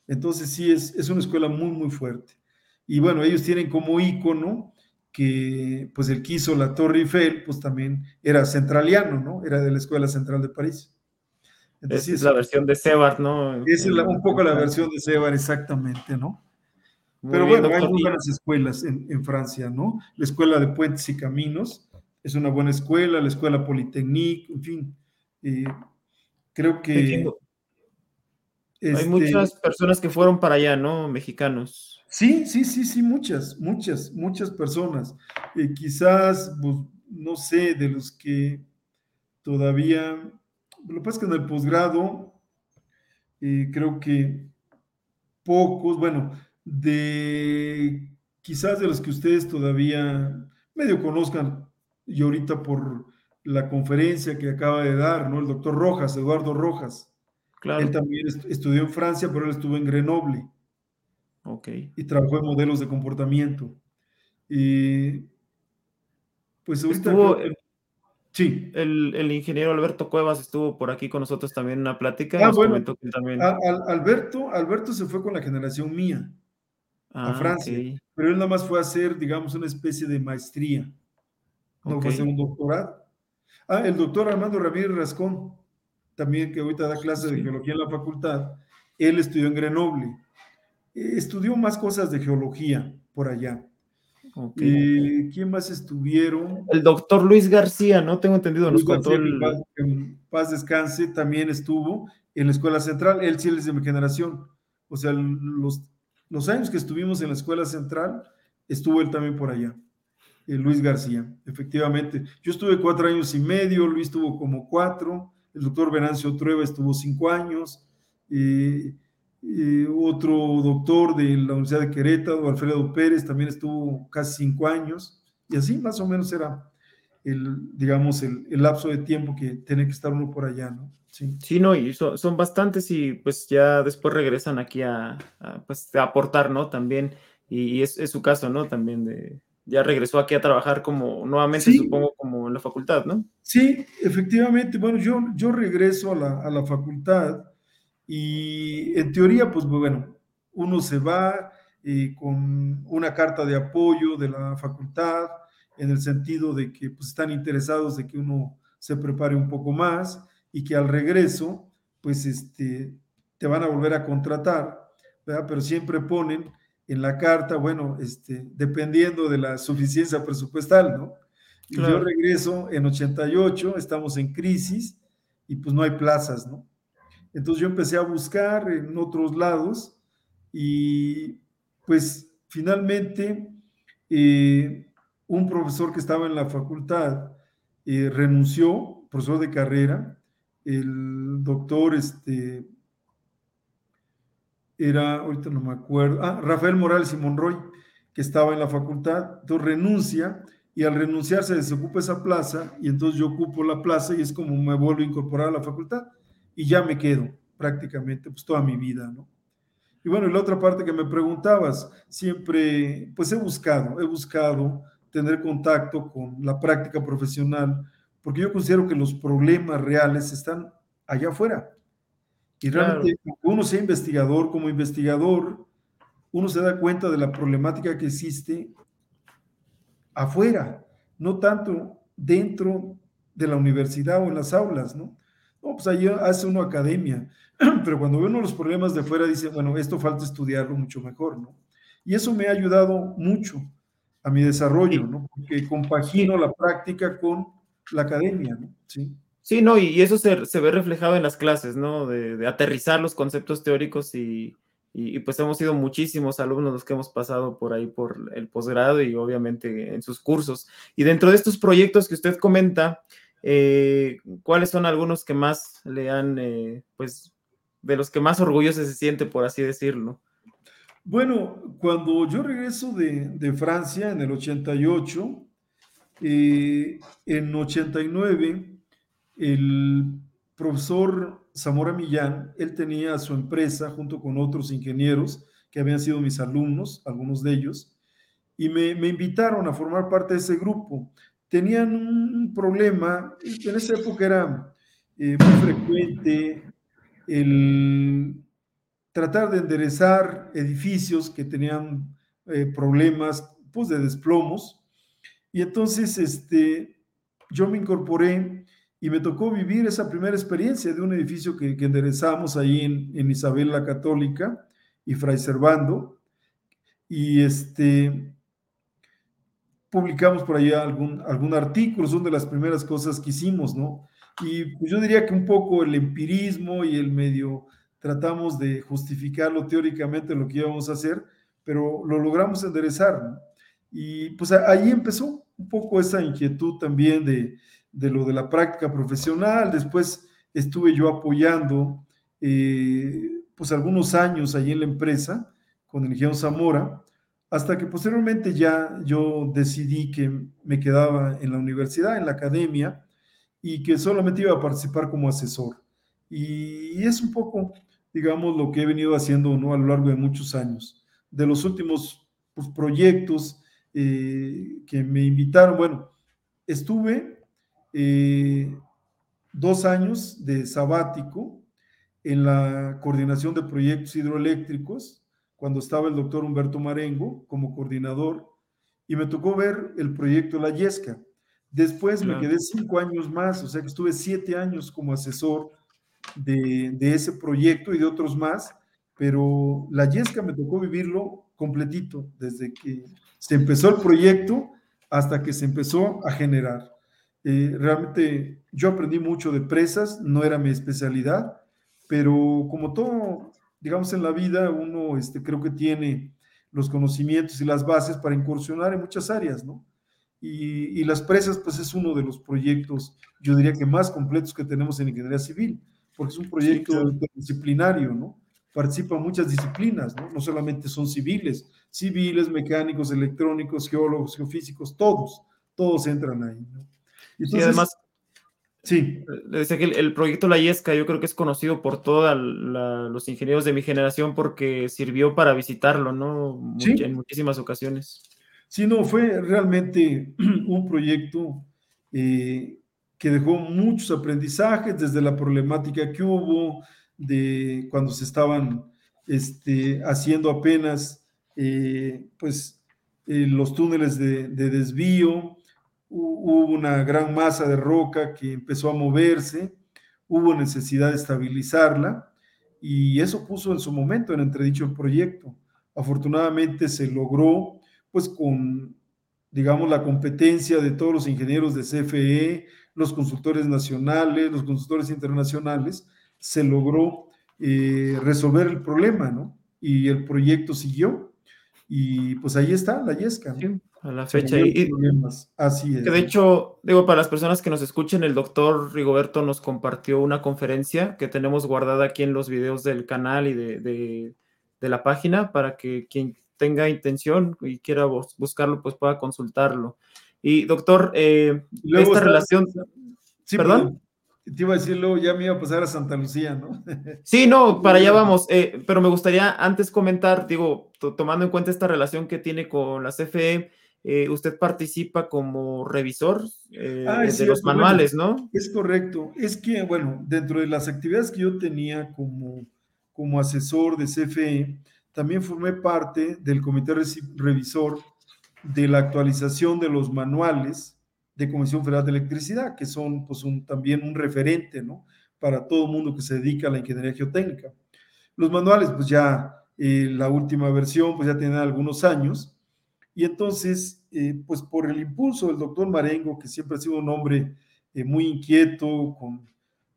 Entonces sí, es, es una escuela muy, muy fuerte. Y bueno, ellos tienen como ícono que pues el que hizo la Torre Eiffel, pues también era centraliano, ¿no? Era de la Escuela Central de París. Entonces, es la versión de Sebar, ¿no? Es un poco la versión de Sebar, exactamente, ¿no? Pero bueno, hay muy buenas escuelas en, en, Francia, ¿no? La Escuela de Puentes y Caminos es una buena escuela, la Escuela Politécnique, en fin. Eh, creo que... Hay este muchas personas que fueron para allá, ¿no? Mexicanos. Sí, sí, sí, sí, muchas, muchas, muchas personas. Eh, quizás, pues, no sé, de los que todavía, lo que pasa es que en el posgrado, eh, creo que pocos, bueno, de quizás de los que ustedes todavía medio conozcan, y ahorita por la conferencia que acaba de dar, ¿no? El doctor Rojas, Eduardo Rojas. Claro. Él también estudió en Francia, pero él estuvo en Grenoble. Ok. Y trabajó en modelos de comportamiento. Y pues estuvo, sí. El, ingeniero Alberto Cuevas estuvo por aquí con nosotros también en una plática. Ah, bueno, también... Alberto, Alberto se fue con la generación mía a ah, Francia, pero él nada más fue a hacer, digamos, una especie de maestría. No fue a hacer un doctorado. Ah, el doctor Armando Ramírez Rascón también que ahorita da clases de geología en la facultad, él estudió en Grenoble. Eh, estudió más cosas de geología por allá. Eh, ¿Quién más estuvieron? El doctor Luis García, ¿no? Tengo entendido, nos contó en, paz, descanse, también estuvo en la escuela central, él sí es de mi generación. O sea, los, los años que estuvimos en la escuela central, estuvo él también por allá. Eh, Luis García, efectivamente. Yo estuve cuatro años y medio, Luis tuvo como cuatro, el doctor Venancio Trueba estuvo cinco años, otro doctor de la Universidad de Querétaro, Alfredo Pérez, también estuvo casi cinco años, y así más o menos era el, digamos, el, lapso de tiempo que tiene que estar uno por allá, ¿no? Sí, sí no, y son, bastantes y pues ya después regresan aquí a, pues, aportar, ¿no? También, y, es, es, su caso, ¿no? También de, ya regresó aquí a trabajar como nuevamente, supongo, como en la facultad, ¿no? Sí, efectivamente. Bueno, yo, yo regreso a la, a la facultad y en teoría, pues bueno, uno se va eh, con una carta de apoyo de la facultad en el sentido de que pues, están interesados de que uno se prepare un poco más y que al regreso, pues este, te van a volver a contratar, ¿verdad? Pero siempre ponen en la carta, bueno, este, dependiendo de la suficiencia presupuestal, ¿no? Y yo regreso en 88, estamos en crisis y pues no hay plazas, ¿no? Entonces yo empecé a buscar en otros lados y pues finalmente eh, un profesor que estaba en la facultad eh, renunció, profesor de carrera, el doctor este, era, ahorita no me acuerdo, ah, Rafael Morales y Monroy, que estaba en la facultad, entonces renuncia y al renunciar se desocupa esa plaza y entonces yo ocupo la plaza y es como me vuelvo a incorporar a la facultad y ya me quedo prácticamente pues toda mi vida, ¿no? Y bueno, y la otra parte que me preguntabas, siempre pues he buscado, he buscado tener contacto con la práctica profesional, porque yo considero que los problemas reales están allá afuera. Y realmente, uno sea investigador, como investigador, uno se da cuenta de la problemática que existe afuera, no tanto dentro de la universidad o en las aulas, ¿no? No, pues ahí hace uno academia, pero cuando ve uno los problemas de afuera, dice, bueno, esto falta estudiarlo mucho mejor, ¿no? Y eso me ha ayudado mucho a mi desarrollo, ¿no? Porque compagino la práctica con la academia, ¿no? Sí. Sí, no, y eso se, ve reflejado en las clases, ¿no? De, aterrizar los conceptos teóricos y, pues hemos sido muchísimos alumnos los que hemos pasado por ahí por el posgrado y obviamente en sus cursos. Y dentro de estos proyectos que usted comenta, eh, ¿cuáles son algunos que más le han, eh, pues, de los que más orgulloso se siente, por así decirlo? Bueno, cuando yo regreso de, Francia en el 88, eh, en 89, el profesor Zamora Millán, él tenía su empresa junto con otros ingenieros que habían sido mis alumnos, algunos de ellos, y me, invitaron a formar parte de ese grupo. Tenían un problema, en esa época era eh, muy frecuente el tratar de enderezar edificios que tenían eh, problemas pues, de desplomos. Y entonces este, yo me incorporé y me tocó vivir esa primera experiencia de un edificio que, enderezamos ahí en, en, Isabel la Católica y Fray Servando. Y este, publicamos por ahí algún, algún artículo, son de las primeras cosas que hicimos, ¿no? Y pues yo diría que un poco el empirismo y el medio tratamos de justificarlo teóricamente lo que íbamos a hacer, pero lo logramos enderezar. Y pues ahí empezó un poco esa inquietud también de, de lo de la práctica profesional. Después estuve yo apoyando eh, pues algunos años allí en la empresa con el ingeniero Zamora, hasta que posteriormente ya yo decidí que me quedaba en la universidad, en la academia, y que solamente iba a participar como asesor. Y, es un poco digamos, lo que he venido haciendo ¿no? a lo largo de muchos años. De los últimos pues, proyectos eh, que me invitaron, bueno, estuve eh, dos años de sabático en la coordinación de proyectos hidroeléctricos, cuando estaba el doctor Humberto Marengo como coordinador, y me tocó ver el proyecto La Yesca. Después me quedé cinco años más, o sea que estuve siete años como asesor de, ese proyecto y de otros más, pero la Yesca me tocó vivirlo completito, desde que se empezó el proyecto hasta que se empezó a generar. Eh, realmente yo aprendí mucho de presas, no era mi especialidad, pero como todo, digamos, en la vida, uno este, creo que tiene los conocimientos y las bases para incursionar en muchas áreas, ¿no? Y, y, las presas, pues es uno de los proyectos, yo diría que más completos que tenemos en ingeniería civil porque es un proyecto disciplinario, ¿no? Participan muchas disciplinas, ¿no? No solamente son civiles, civiles, mecánicos, electrónicos, geólogos, geofísicos, todos, todos entran ahí, ¿no? Y además, sí. Le decía que el, proyecto La Yesca yo creo que es conocido por todos los ingenieros de mi generación porque sirvió para visitarlo, ¿no? En muchísimas ocasiones. Sí, no, fue realmente un proyecto eh, que dejó muchos aprendizajes desde la problemática que hubo, de cuando se estaban este, haciendo apenas eh, pues, eh, los túneles de, desvío, hubo una gran masa de roca que empezó a moverse, hubo necesidad de estabilizarla y eso puso en su momento en entredicho el proyecto. Afortunadamente se logró pues con digamos la competencia de todos los ingenieros de CFE, los consultores nacionales, los consultores internacionales, se logró eh, resolver el problema, ¿no? Y el proyecto siguió. Y pues ahí está la Yesca, ¿no? A la fecha. Y, Así es. Que de hecho, digo, para las personas que nos escuchen, el doctor Rigoberto nos compartió una conferencia que tenemos guardada aquí en los videos del canal y de, de la página para que quien tenga intención y quiera buscarlo, pues pueda consultarlo. Y doctor, eh, esta relación... Sí, perdón. Te iba a decirlo, ya me iba a pasar a Santa Lucía, ¿no? Sí, no, para allá vamos, eh, pero me gustaría antes comentar, digo, tomando en cuenta esta relación que tiene con la CFE, eh, usted participa como revisor ah, de los manuales, ¿no? Es correcto. Es que, bueno, dentro de las actividades que yo tenía como, como asesor de CFE, también formé parte del comité revisor de la actualización de los manuales de Comisión Federal de Electricidad, que son pues, también un referente ¿no? para todo el mundo que se dedica a la ingeniería geotécnica. Los manuales, pues ya eh, la última versión, pues ya tiene algunos años, y entonces, eh, pues por el impulso del doctor Marengo, que siempre ha sido un hombre eh, muy inquieto, con,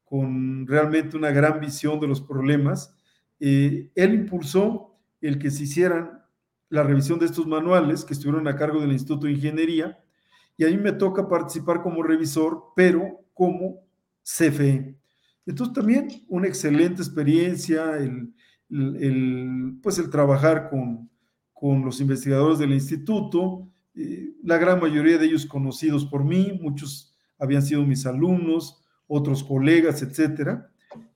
con realmente una gran visión de los problemas, él impulsó el que se hicieran la revisión de estos manuales que estuvieron a cargo del Instituto de Ingeniería y a mí me toca participar como revisor, pero como CFE. Entonces también una excelente experiencia, el, el, pues el trabajar con, con los investigadores del instituto, la gran mayoría de ellos conocidos por mí, muchos habían sido mis alumnos, otros colegas, etcétera,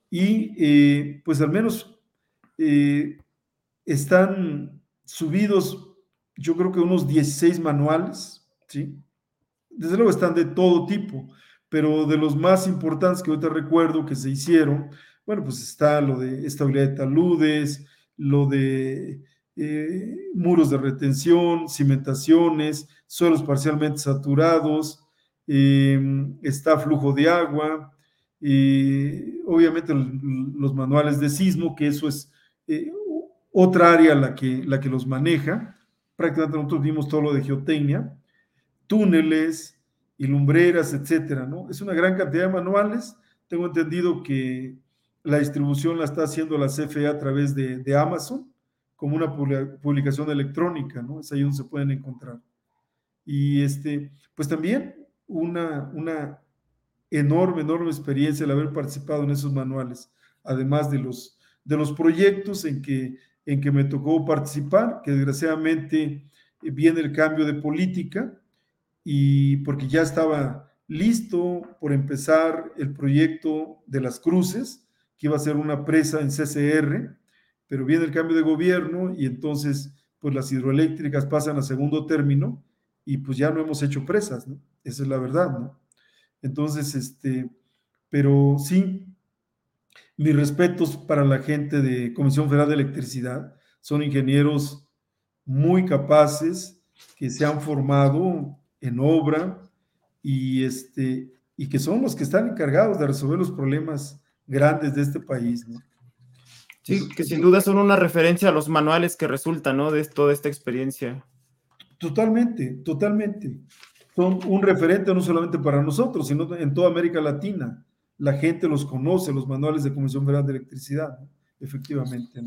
y eh, pues al menos eh, están subidos, yo creo que unos 16 manuales, ¿sí? Desde luego están de todo tipo, pero de los más importantes que ahorita recuerdo que se hicieron, bueno, pues está lo de estabilidad de taludes, lo de eh, muros de retención, cimentaciones, suelos parcialmente saturados, em, está flujo de agua, y obviamente los manuales de sismo, que eso es eh, otra área la que, la que los maneja. Prácticamente nosotros vimos todo lo de geotecnia, túneles y lumbreras, etcétera, ¿no? Es una gran cantidad de manuales. Tengo entendido que la distribución la está haciendo la CFE a través de Amazon como una publicación electrónica, ¿no? Es ahí donde se pueden encontrar. Y este, pues también una, una enorme, enorme experiencia el haber participado en esos manuales, además de los, de los proyectos en que, en que me tocó participar, que desgraciadamente viene el cambio de política y porque ya estaba listo por empezar el proyecto de las cruces, que iba a ser una presa en CCR, pero viene el cambio de gobierno y entonces pues las hidroeléctricas pasan a segundo término y pues ya no hemos hecho presas, ¿no? Esa es la verdad, ¿no? Entonces, este, pero sí, mis respetos para la gente de Comisión Federal de Electricidad, son ingenieros muy capaces que se han formado en obra y este y que son los que están encargados de resolver los problemas grandes de este país, ¿no? Sí, que sin duda son una referencia a los manuales que resultan, ¿no? De toda esta experiencia. Totalmente, totalmente. Son un referente no solamente para nosotros, sino en toda América Latina. La gente los conoce, los manuales de Comisión Federal de Electricidad, efectivamente.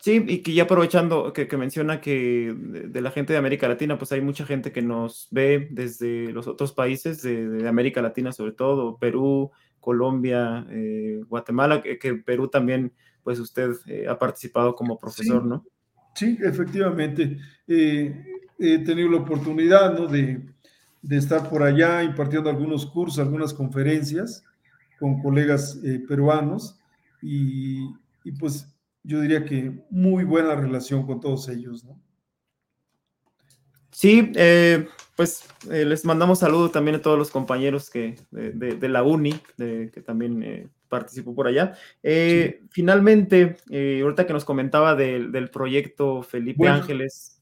Sí, y que ya aprovechando que, menciona que de, la gente de América Latina, pues hay mucha gente que nos ve desde los otros países de, América Latina, sobre todo Perú, Colombia, eh, Guatemala, que, que Perú también pues usted eh, ha participado como profesor, ¿no? Sí, efectivamente. Eh, he tenido la oportunidad ¿no? de, estar por allá impartiendo algunos cursos, algunas conferencias con colegas eh, peruanos y, y, pues yo diría que muy buena relación con todos ellos, ¿no? Sí, pues les mandamos saludos también a todos los compañeros que, de, la UNI, que también participó por allá. Eh, finalmente, eh, ahorita que nos comentaba del, proyecto Felipe Ángeles,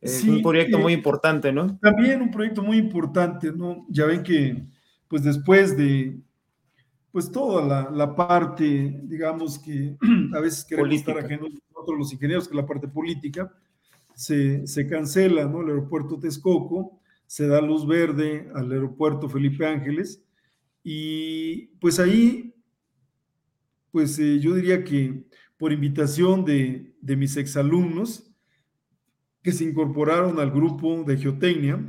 es un proyecto muy importante, ¿no? También un proyecto muy importante, ¿no? Ya ven que, pues después de, pues toda la, parte, digamos que a veces queremos estar ajenos nosotros los ingenieros, que la parte política, se, se cancela, ¿no? El aeropuerto Texcoco, se da luz verde al aeropuerto Felipe Ángeles, y pues ahí pues eh, yo diría que por invitación de, mis exalumnos que se incorporaron al grupo de geotecnia,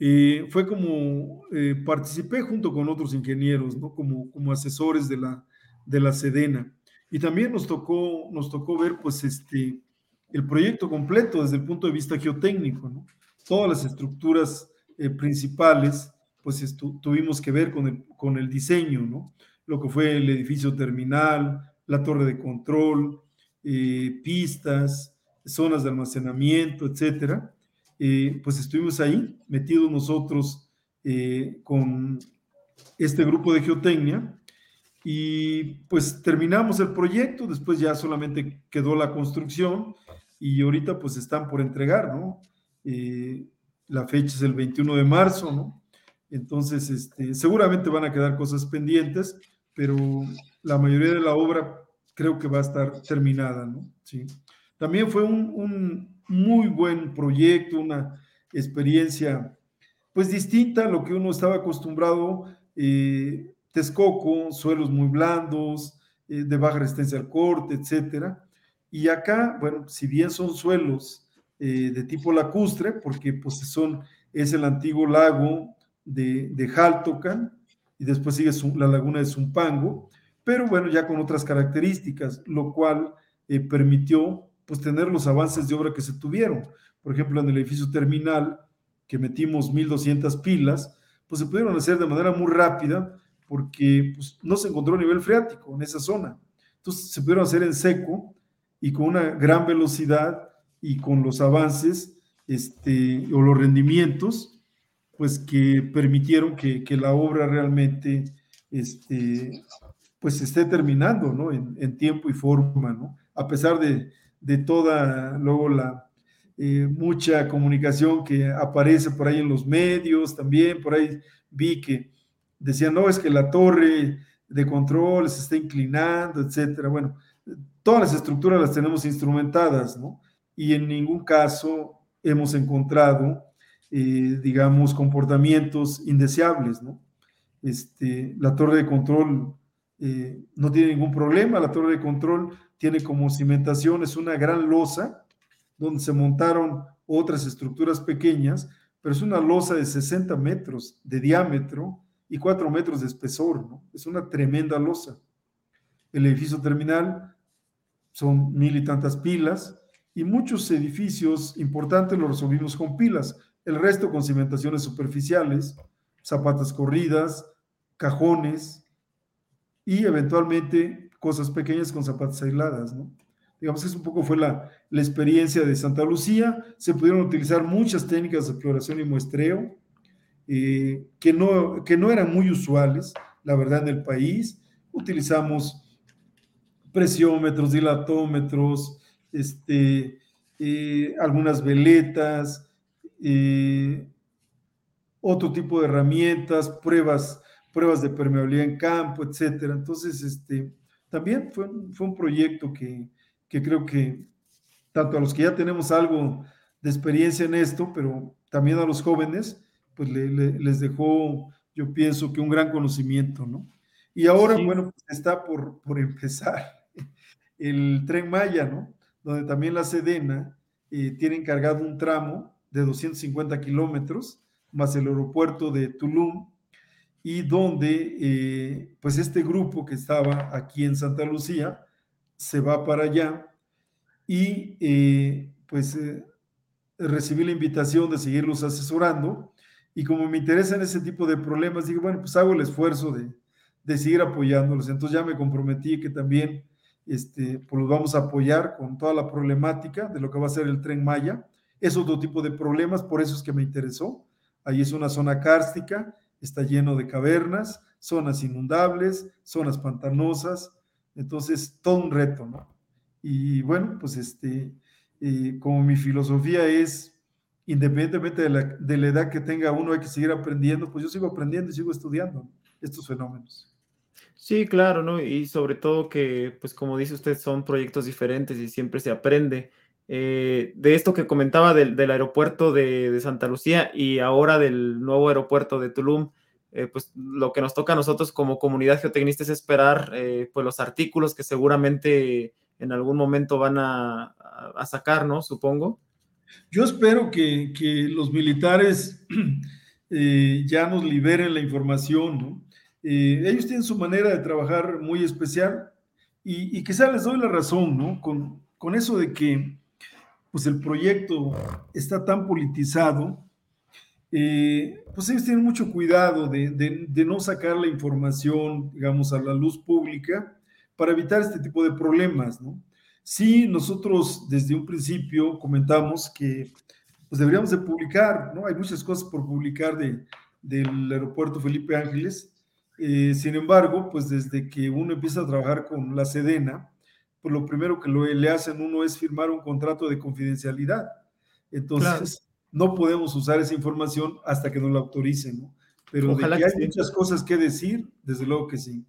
eh, fue como eh, participé junto con otros ingenieros, ¿no? como, como asesores de la, de la Sedena. Y también nos tocó, nos tocó ver pues, este, el proyecto completo desde el punto de vista geotécnico. ¿no? Todas las estructuras principales, pues tuvimos que ver con el, con el diseño, ¿no? Lo que fue el edificio terminal, la torre de control, eh, pistas, zonas de almacenamiento, etcétera. Eh, pues estuvimos ahí, metidos nosotros eh, con este grupo de geotecnia y pues terminamos el proyecto, después ya solamente quedó la construcción y ahorita pues están por entregar, ¿no? la fecha es el 21 de marzo, ¿no? Entonces, este, seguramente van a quedar cosas pendientes, pero la mayoría de la obra creo que va a estar terminada, ¿no? Sí. También fue un, muy buen proyecto, una experiencia pues distinta a lo que uno estaba acostumbrado. Eh, Texcoco, suelos muy blandos, eh, de baja resistencia al corte, etcétera. Y acá, bueno, si bien son suelos eh, de tipo lacustre, porque pues son, es el antiguo lago de, de Haltocan, y después sigue la laguna de Zumpango, pero bueno, ya con otras características, lo cual eh, permitió pues tener los avances de obra que se tuvieron. Por ejemplo, en el edificio terminal, que metimos 1.200 pilas, pues se pudieron hacer de manera muy rápida porque pues, no se encontró nivel freático en esa zona. Entonces se pudieron hacer en seco y con una gran velocidad y con los avances este, o los rendimientos, pues que permitieron que, que la obra realmente este, pues esté terminando, ¿no? En, tiempo y forma, ¿no? A pesar de, de toda, luego la eh, mucha comunicación que aparece por ahí en los medios, también por ahí vi que decían, no, es que la torre de control se está inclinando, etcétera. Bueno, todas las estructuras las tenemos instrumentadas, ¿no? Y en ningún caso hemos encontrado, eh, digamos, comportamientos indeseables, ¿no? Este, la torre de control eh, no tiene ningún problema, la torre de control tiene como cimentación, es una gran losa donde se montaron otras estructuras pequeñas, pero es una losa de 60 metros de diámetro y 4 metros de espesor, ¿no? Es una tremenda losa. El edificio terminal son mil y tantas pilas y muchos edificios importantes los resolvimos con pilas, el resto con cimentaciones superficiales, zapatas corridas, cajones y eventualmente cosas pequeñas con zapatas aisladas. Digamos que es un poco fue la, la experiencia de Santa Lucía. Se pudieron utilizar muchas técnicas de exploración y muestreo, eh, que, no, que no eran muy usuales, la verdad, en el país. Utilizamos presiómetros, dilatómetros, este, eh, algunas veletas, eh, otro tipo de herramientas, pruebas, pruebas de permeabilidad en campo, etcétera. Entonces, este, también fue, fue un proyecto que, que creo que tanto a los que ya tenemos algo de experiencia en esto, pero también a los jóvenes, pues les dejó, yo pienso que un gran conocimiento, ¿no? Y ahora, bueno, pues está por, por, empezar el tren Maya, ¿no? Donde también la Sedena eh, tiene encargado un tramo de 250 kilómetros, más el aeropuerto de Tulum, y donde, eh, pues este grupo que estaba aquí en Santa Lucía, se va para allá y eh, pues recibí la invitación de seguirlos asesorando y como me interesan ese tipo de problemas, digo, bueno, pues hago el esfuerzo de, de seguir apoyándolos. Entonces ya me comprometí que también este, pues los vamos a apoyar con toda la problemática de lo que va a ser el tren Maya. Es otro tipo de problemas, por eso es que me interesó. Ahí es una zona cárstica, está lleno de cavernas, zonas inundables, zonas pantanosas, entonces todo un reto, ¿no? Y bueno, pues este, eh, como mi filosofía es independientemente de la, de la, edad que tenga uno, hay que seguir aprendiendo, pues yo sigo aprendiendo y sigo estudiando estos fenómenos. Sí, claro, ¿no? Y sobre todo que, pues como dice usted, son proyectos diferentes y siempre se aprende. Eh, de esto que comentaba del, del aeropuerto de, de, Santa Lucía y ahora del nuevo aeropuerto de Tulum, eh, pues lo que nos toca a nosotros como comunidad geotecnista es esperar eh, pues los artículos que seguramente en algún momento van a, a sacar, ¿no? Supongo. Yo espero que, que los militares eh, ya nos liberen la información, ¿no? Eh, ellos tienen su manera de trabajar muy especial y, y quizá les doy la razón, ¿no? Con, con eso de que pues el proyecto está tan politizado, eh, pues ellos tienen mucho cuidado de, de, de, no sacar la información, digamos, a la luz pública para evitar este tipo de problemas, ¿no? Sí, nosotros desde un principio comentamos que pues deberíamos de publicar, ¿no? Hay muchas cosas por publicar de, del aeropuerto Felipe Ángeles. Eh, sin embargo, pues desde que uno empieza a trabajar con la Sedena, pues lo primero que lo, le hacen uno es firmar un contrato de confidencialidad. Entonces, claro. no podemos usar esa información hasta que nos la autoricen, ¿no? Pero Ojalá de que, que hay sí. muchas cosas que decir, desde luego que sí.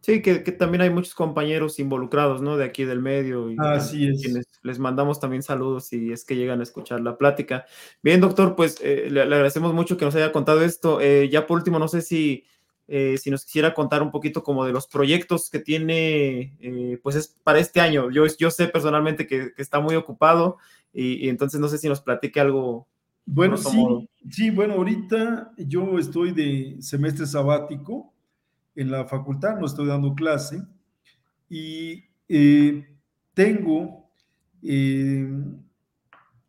Sí, que, que, también hay muchos compañeros involucrados, ¿no? De aquí del medio. Y Así es. Quienes les mandamos también saludos si es que llegan a escuchar la plática. Bien, doctor, pues eh, le, le, agradecemos mucho que nos haya contado esto. Eh, ya por último, no sé si, eh, si nos quisiera contar un poquito como de los proyectos que tiene, eh, pues es para este año. Yo, yo sé personalmente que, que está muy ocupado y, y, entonces no sé si nos platique algo. Bueno, sí, sí, bueno, ahorita yo estoy de semestre sabático en la facultad, no estoy dando clase, y eh, tengo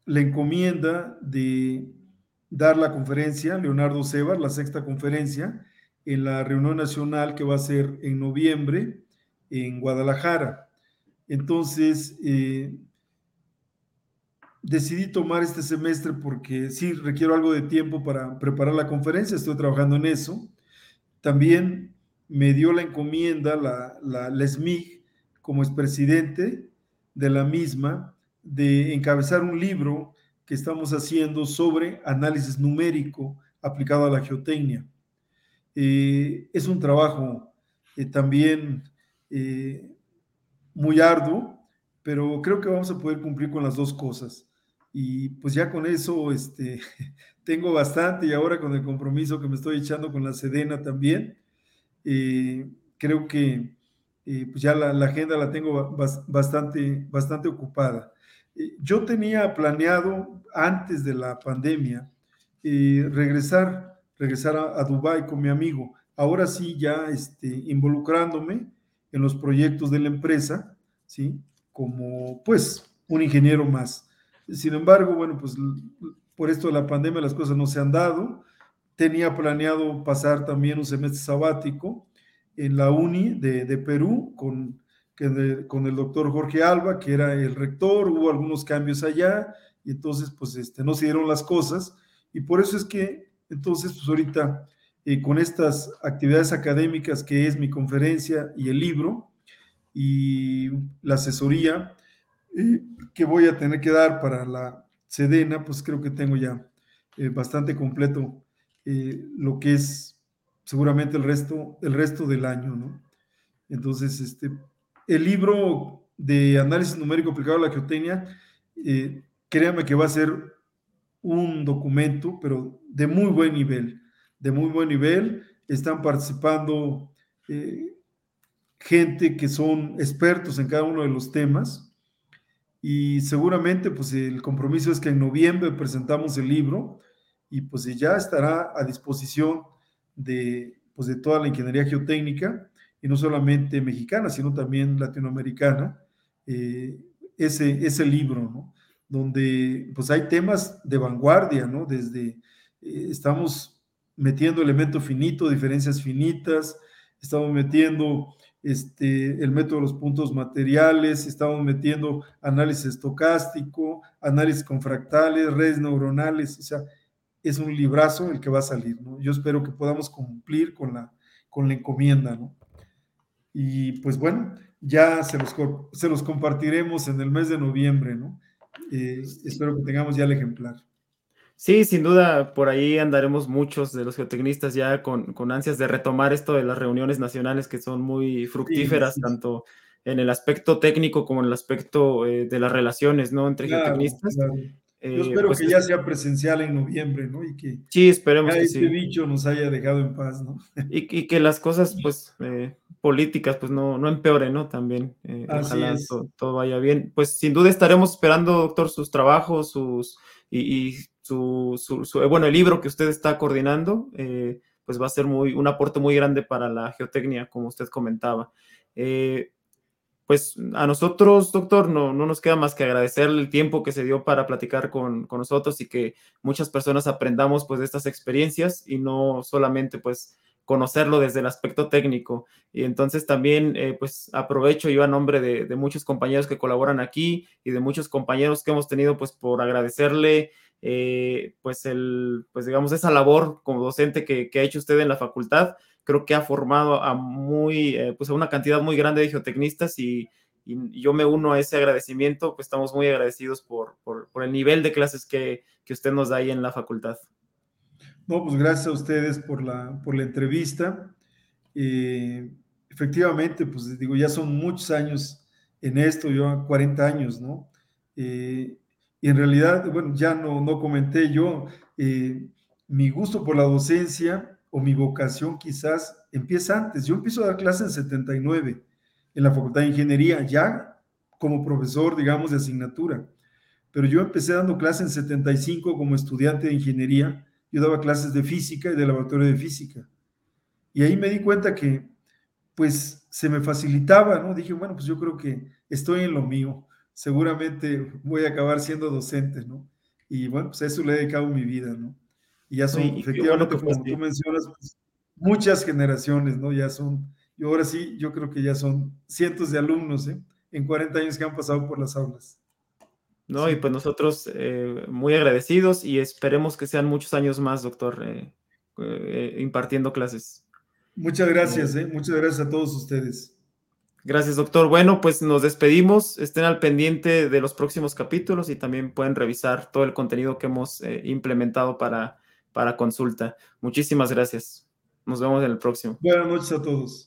la encomienda de dar la conferencia, Leonardo Sebas, la sexta conferencia, en la reunión nacional que va a ser en noviembre en Guadalajara. Entonces, eh, decidí tomar este semestre porque sí requiero algo de tiempo para preparar la conferencia, estoy trabajando en eso. También me dio la encomienda la, la, SMIG como expresidente de la misma de encabezar un libro que estamos haciendo sobre análisis numérico aplicado a la geotecnia. Eh, es un trabajo eh, también eh, muy arduo, pero creo que vamos a poder cumplir con las dos cosas. Y pues ya con eso este, tengo bastante y ahora con el compromiso que me estoy echando con la Sedena también, eh, creo que eh, pues ya la, agenda la tengo bastante, bastante ocupada. Eh, yo tenía planeado antes de la pandemia regresar, regresar a, a Dubái con mi amigo. Ahora sí, ya este, involucrándome en los proyectos de la empresa, ¿sí? Como pues un ingeniero más. Sin embargo, bueno, pues por esto de la pandemia las cosas no se han dado. Tenía planeado pasar también un semestre sabático en la UNI de, Perú con, con el doctor Jorge Alba, que era el rector, hubo algunos cambios allá y entonces pues este, no se dieron las cosas y por eso es que entonces pues ahorita eh, con estas actividades académicas que es mi conferencia y el libro y la asesoría, que voy a tener que dar para la Sedena, pues creo que tengo ya eh, bastante completo eh, lo que es seguramente el resto, el resto del año, ¿no? Entonces, este, el libro de análisis numérico aplicado a la geotecnia, eh, créanme que va a ser un documento, pero de muy buen nivel, de muy buen nivel. Están participando gente que son expertos en cada uno de los temas y seguramente pues el compromiso es que en noviembre presentamos el libro y pues ya estará a disposición de, pues, de toda la ingeniería geotécnica y no solamente mexicana, sino también latinoamericana, eh, ese, ese libro, ¿no? Donde pues hay temas de vanguardia, ¿no? Desde, eh, estamos metiendo elemento finito, diferencias finitas, estamos metiendo este, el método de los puntos materiales, estamos metiendo análisis estocástico, análisis con fractales, redes neuronales, o sea, es un librazo el que va a salir, ¿no? Yo espero que podamos cumplir con la, con la encomienda, ¿no? Y pues bueno, ya se los, se los compartiremos en el mes de noviembre, ¿no? Eh, espero que tengamos ya el ejemplar. Sí, sin duda, por ahí andaremos muchos de los geotecnistas ya con, ansias de retomar esto de las reuniones nacionales que son muy fructíferas, tanto en el aspecto técnico como en el aspecto eh, de las relaciones, ¿no? Entre geotecnistas. Yo eh, espero pues que ya sea presencial en noviembre, ¿no? Y que sí, esperemos que este bicho nos haya dejado en paz, ¿no? Y, que las cosas, pues, eh, políticas, pues, no, no empeoren, ¿no? También, ojalá todo, vaya bien. Pues, sin duda estaremos esperando, doctor, sus trabajos, sus... y su, bueno, el libro que usted está coordinando, eh, pues va a ser muy, un aporte muy grande para la geotecnia, como usted comentaba. Eh, pues a nosotros, doctor, no, no, nos queda más que agradecerle el tiempo que se dio para platicar con, con, nosotros y que muchas personas aprendamos pues de estas experiencias y no solamente pues conocerlo desde el aspecto técnico. Y entonces también, eh, pues aprovecho yo a nombre de, muchos compañeros que colaboran aquí y de muchos compañeros que hemos tenido, pues por agradecerle eh, pues, el, pues digamos, esa labor como docente que, ha hecho usted en la facultad, creo que ha formado a muy, eh, pues a una cantidad muy grande de geotecnistas y, yo me uno a ese agradecimiento, pues estamos muy agradecidos por, el nivel de clases que, usted nos da ahí en la facultad. No, pues gracias a ustedes por la, por la entrevista. Eh, efectivamente, pues digo, ya son muchos años en esto, yo 40 años, ¿no? Y en realidad, bueno, ya no, no comenté yo, eh, mi gusto por la docencia o mi vocación quizás empieza antes. Yo empiezo a dar clases en 79 en la Facultad de Ingeniería, ya como profesor, digamos, de asignatura. Pero yo empecé dando clases en 75 como estudiante de ingeniería. Yo daba clases de física y de laboratorio de física. Y ahí me di cuenta que pues se me facilitaba, ¿no? Dije, bueno, pues yo creo que estoy en lo mío, seguramente voy a acabar siendo docente, ¿no? Y bueno, pues eso le he dedicado mi vida, ¿no? Y ya son, efectivamente, como tú mencionas, pues, muchas generaciones, ¿no? Ya son, y ahora sí, yo creo que ya son cientos de alumnos, ¿eh? En 40 años que han pasado por las aulas. No, y pues nosotros eh, muy agradecidos y esperemos que sean muchos años más, doctor, eh, eh, impartiendo clases. Muchas gracias, muchas gracias a todos ustedes. Gracias, doctor. Bueno, pues nos despedimos. Estén al pendiente de los próximos capítulos y también pueden revisar todo el contenido que hemos implementado para, para consulta. Muchísimas gracias. Nos vemos en el próximo. Buenas noches a todos.